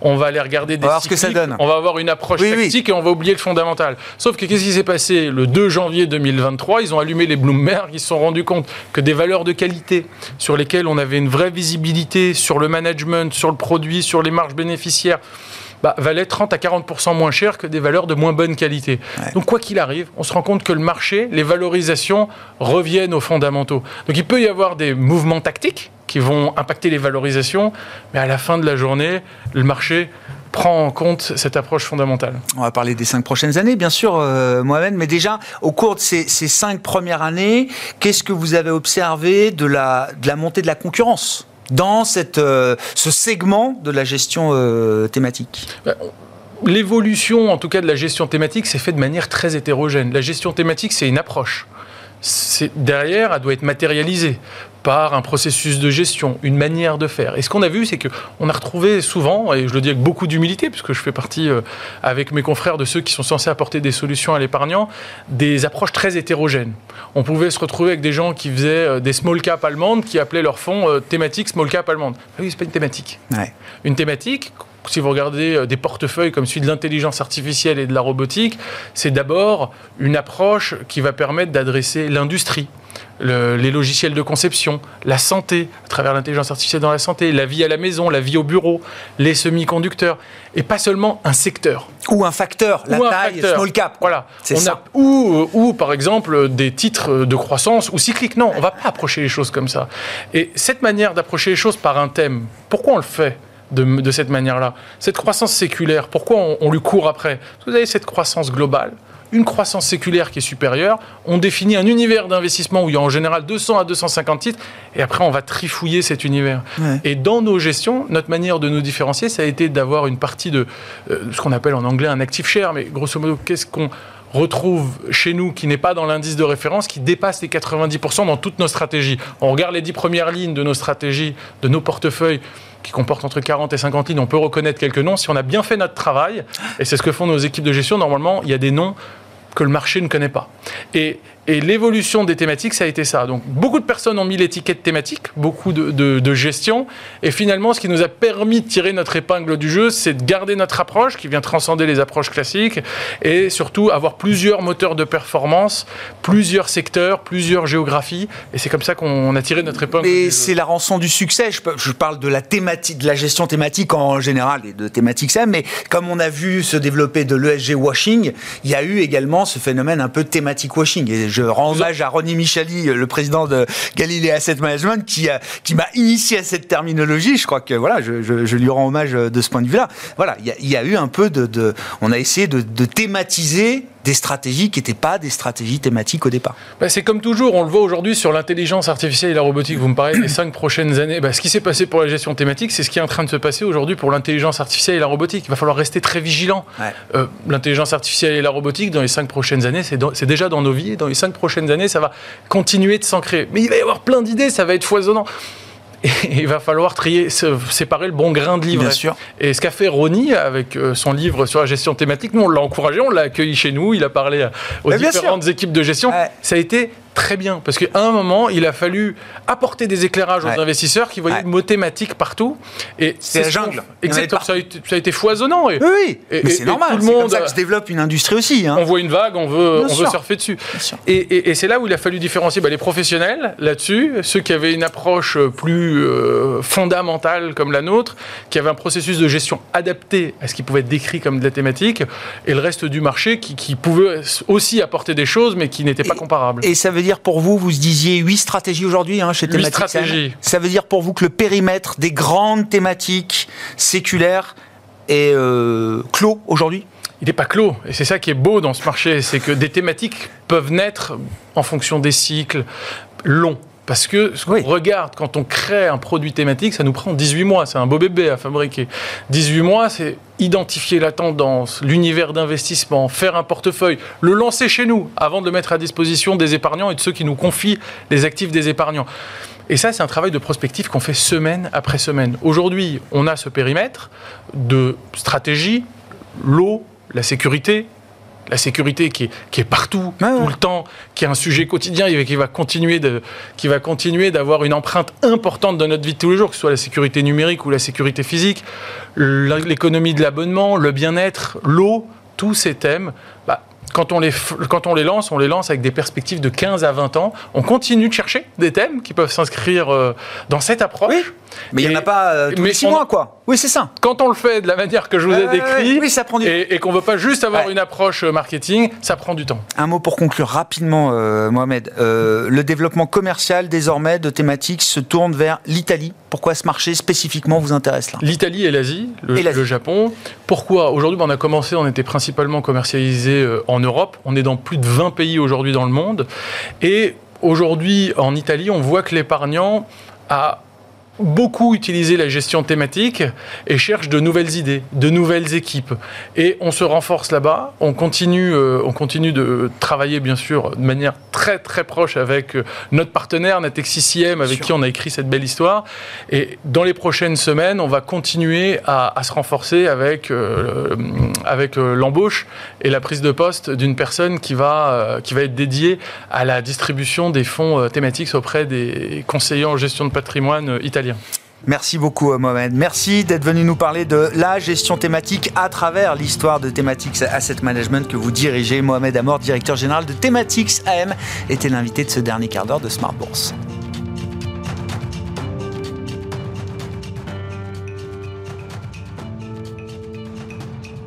on va aller regarder des on va voir ce que ça donne. On va avoir une approche tactique et on va oublier le fondamental. Sauf que qu'est-ce qui s'est passé le 2 janvier 2023 Ils ont allumé les Bloomberg, ils se sont rendus compte que des valeurs de qualité sur lesquelles on avait une vraie visibilité sur le management, sur le produit, sur les marges bénéficiaires, bah, valaient 30 à 40% moins cher que des valeurs de moins bonne qualité. Donc quoi qu'il arrive, on se rend compte que le marché, les valorisations reviennent aux fondamentaux. Donc il peut y avoir des mouvements tactiques qui vont impacter les valorisations, mais à la fin de la journée, le marché prend en compte cette approche fondamentale. On va parler des cinq prochaines années, bien sûr, euh, Mohamed, mais déjà, au cours de ces, cinq premières années, qu'est-ce que vous avez observé de la, de la montée de la concurrence? Dans cette, euh, ce segment de la gestion euh, thématique? Ben, l'évolution, en tout cas de la gestion thématique, s'est fait de manière très hétérogène. La gestion thématique, c'est une approche. Derrière, elle doit être matérialisée par un processus de gestion, une manière de faire. Et ce qu'on a vu, c'est qu'on a retrouvé souvent, et je le dis avec beaucoup d'humilité, puisque je fais partie euh, avec mes confrères de ceux qui sont censés apporter des solutions à l'épargnant, des approches très hétérogènes. On pouvait se retrouver avec des gens qui faisaient euh, des small cap allemandes, qui appelaient leur fonds euh, thématique small cap allemande. Ah oui, c'est pas une thématique. Une thématique, si vous regardez des portefeuilles comme celui de l'intelligence artificielle et de la robotique, c'est d'abord une approche qui va permettre d'adresser l'industrie, les logiciels de conception, la santé, à travers l'intelligence artificielle dans la santé, la vie à la maison, la vie au bureau, les semi-conducteurs, et pas seulement un secteur. Ou un facteur, la taille, small cap. Voilà. C'est ça. ou, ou, par exemple, des titres de croissance ou cycliques. Non, on ne va pas approcher les choses comme ça. Et cette manière d'approcher les choses par un thème, pourquoi on le fait de, de cette manière-là? Cette croissance séculaire, pourquoi on, on lui court après? Vous avez cette croissance globale une croissance séculaire qui est supérieure. On définit un univers d'investissement où il y a en général 200 à 250 titres, et après on va trifouiller cet univers. Et dans nos gestions, notre manière de nous différencier, ça a été d'avoir une partie de euh, ce qu'on appelle en anglais un active share, mais grosso modo, qu'est-ce qu'on retrouve chez nous qui n'est pas dans l'indice de référence, qui dépasse les 90% dans toutes nos stratégies. On regarde les 10 premières lignes de nos stratégies, de nos portefeuilles qui comportent entre 40 et 50 lignes, on peut reconnaître quelques noms. Si on a bien fait notre travail, et c'est ce que font nos équipes de gestion, normalement, il y a des noms que le marché ne connaît pas. Et et l'évolution des thématiques, ça a été ça. Donc beaucoup de personnes ont mis l'étiquette thématique, beaucoup de, gestion. Et finalement, ce qui nous a permis de tirer notre épingle du jeu, c'est de garder notre approche qui vient transcender les approches classiques et surtout avoir plusieurs moteurs de performance, plusieurs secteurs, plusieurs géographies. Et c'est comme ça qu'on a tiré notre épingle. Et c'est la rançon du succès. Je, parle de la thématique, de la gestion thématique en général et de thématiques ça. Mais comme on a vu se développer de l'ESG washing, il y a eu également ce phénomène un peu thématique washing. Et je rends hommage à Ronnie Michali, le président de Galilée Asset Management, qui, qui m'a initié à cette terminologie. Je crois que voilà, je, lui rends hommage de ce point de vue-là. Voilà, il y, a eu un peu de, on a essayé de, de thématiser des stratégies qui n'étaient pas des stratégies thématiques au départ. Bah, c'est comme toujours, on le voit aujourd'hui sur l'intelligence artificielle et la robotique. Vous me parlez des cinq prochaines années. Bah, ce qui s'est passé pour la gestion thématique, c'est ce qui est en train de se passer aujourd'hui pour l'intelligence artificielle et la robotique. Il va falloir rester très vigilant. Euh, l'intelligence artificielle et la robotique, dans les cinq prochaines années, c'est déjà dans nos vies. dans les cinq prochaines années, ça va continuer de s'ancrer. Mais il va y avoir plein d'idées, ça va être foisonnant. Et il va falloir trier, séparer le bon grain de livret. Bien sûr. Et ce qu'a fait Ronnie avec euh, son livre sur la gestion thématique, nous on l'a encouragé, on l'a accueilli chez nous, il a parlé aux différentes équipes de gestion. Ça a été très bien. Parce qu'à un moment, il a fallu apporter des éclairages aux investisseurs qui voyaient le mot thématique partout. Et c'est la jungle. Exactement. Ça a, été, foisonnant. Et, oui, mais c'est normal. C'est comme ça que se développe une industrie aussi. Hein. On voit une vague, on veut, on veut surfer dessus. Et, c'est là où il a fallu différencier bah, les professionnels là-dessus, ceux qui avaient une approche plus euh, fondamentale comme la nôtre, qui avaient un processus de gestion adapté à ce qui pouvait être décrit comme de la thématique, et le reste du marché qui, qui pouvait aussi apporter des choses, mais qui n'étaient pas comparables. Et ça veut dire pour vous, vous disiez huit stratégies aujourd'hui hein, chez Thématique Ça veut dire pour vous que le périmètre des grandes thématiques séculaires est euh, clos aujourd'hui? Il n'est pas clos. Et c'est ça qui est beau dans ce marché, c'est que des thématiques peuvent naître en fonction des cycles longs. Parce que ce qu'on regarde quand on crée un produit thématique, ça nous prend 18 mois. C'est un beau bébé à fabriquer. 18 mois, c'est identifier la tendance, l'univers d'investissement, faire un portefeuille, le lancer chez nous avant de le mettre à disposition des épargnants et de ceux qui nous confient les actifs des épargnants. Et ça, c'est un travail de prospectif qu'on fait semaine après semaine. Aujourd'hui, on a ce périmètre de stratégie, l'eau, la sécurité, la sécurité qui est, qui est partout, tout le temps, qui est un sujet quotidien et qui va continuer de, qui va continuer d'avoir une empreinte importante dans notre vie de tous les jours, que ce soit la sécurité numérique ou la sécurité physique, l'économie de l'abonnement, le bien-être, l'eau, tous ces thèmes, bah, quand on, les, quand on les lance, on les lance avec des perspectives de 15 à 20 ans. On continue de chercher des thèmes qui peuvent s'inscrire euh, dans cette approche. Mais il n'y en a pas euh, tous les 6 mois, quoi. Oui, c'est ça. Quand on le fait de la manière que je vous ai décrit, oui, ça prend du... et, et qu'on ne veut pas juste avoir une approche euh, marketing, ça prend du temps. Un mot pour conclure rapidement, Mohamed. le développement commercial, désormais, de thématiques se tourne vers l'Italie. Pourquoi ce marché spécifiquement vous intéresse là? L'Italie et l'Asie, le, Japon. Pourquoi Aujourd'hui, ben, on a commencé, on était principalement commercialisé en Europe. On est dans plus de 20 pays aujourd'hui dans le monde. Et aujourd'hui, en Italie, on voit que l'épargnant a beaucoup utilisé la gestion thématique et cherche de nouvelles idées, de nouvelles équipes. Et on se renforce là-bas. On continue, euh, on continue de travailler, bien sûr, de manière très très proche avec euh, notre partenaire Natexis avec qui on a écrit cette belle histoire. Et dans les prochaines semaines, on va continuer à, se renforcer avec, euh, avec l'embauche et la prise de poste d'une personne qui va, qui va être dédiée à la distribution des fonds thématiques auprès des conseillers en gestion de patrimoine italiens. Merci beaucoup Mohamed. Merci d'être venu nous parler de la gestion thématique à travers l'histoire de Thematics Asset Management que vous dirigez. Mohamed Amor, directeur général de Thematics AM, était l'invité de ce dernier quart d'heure de Smart Bourse.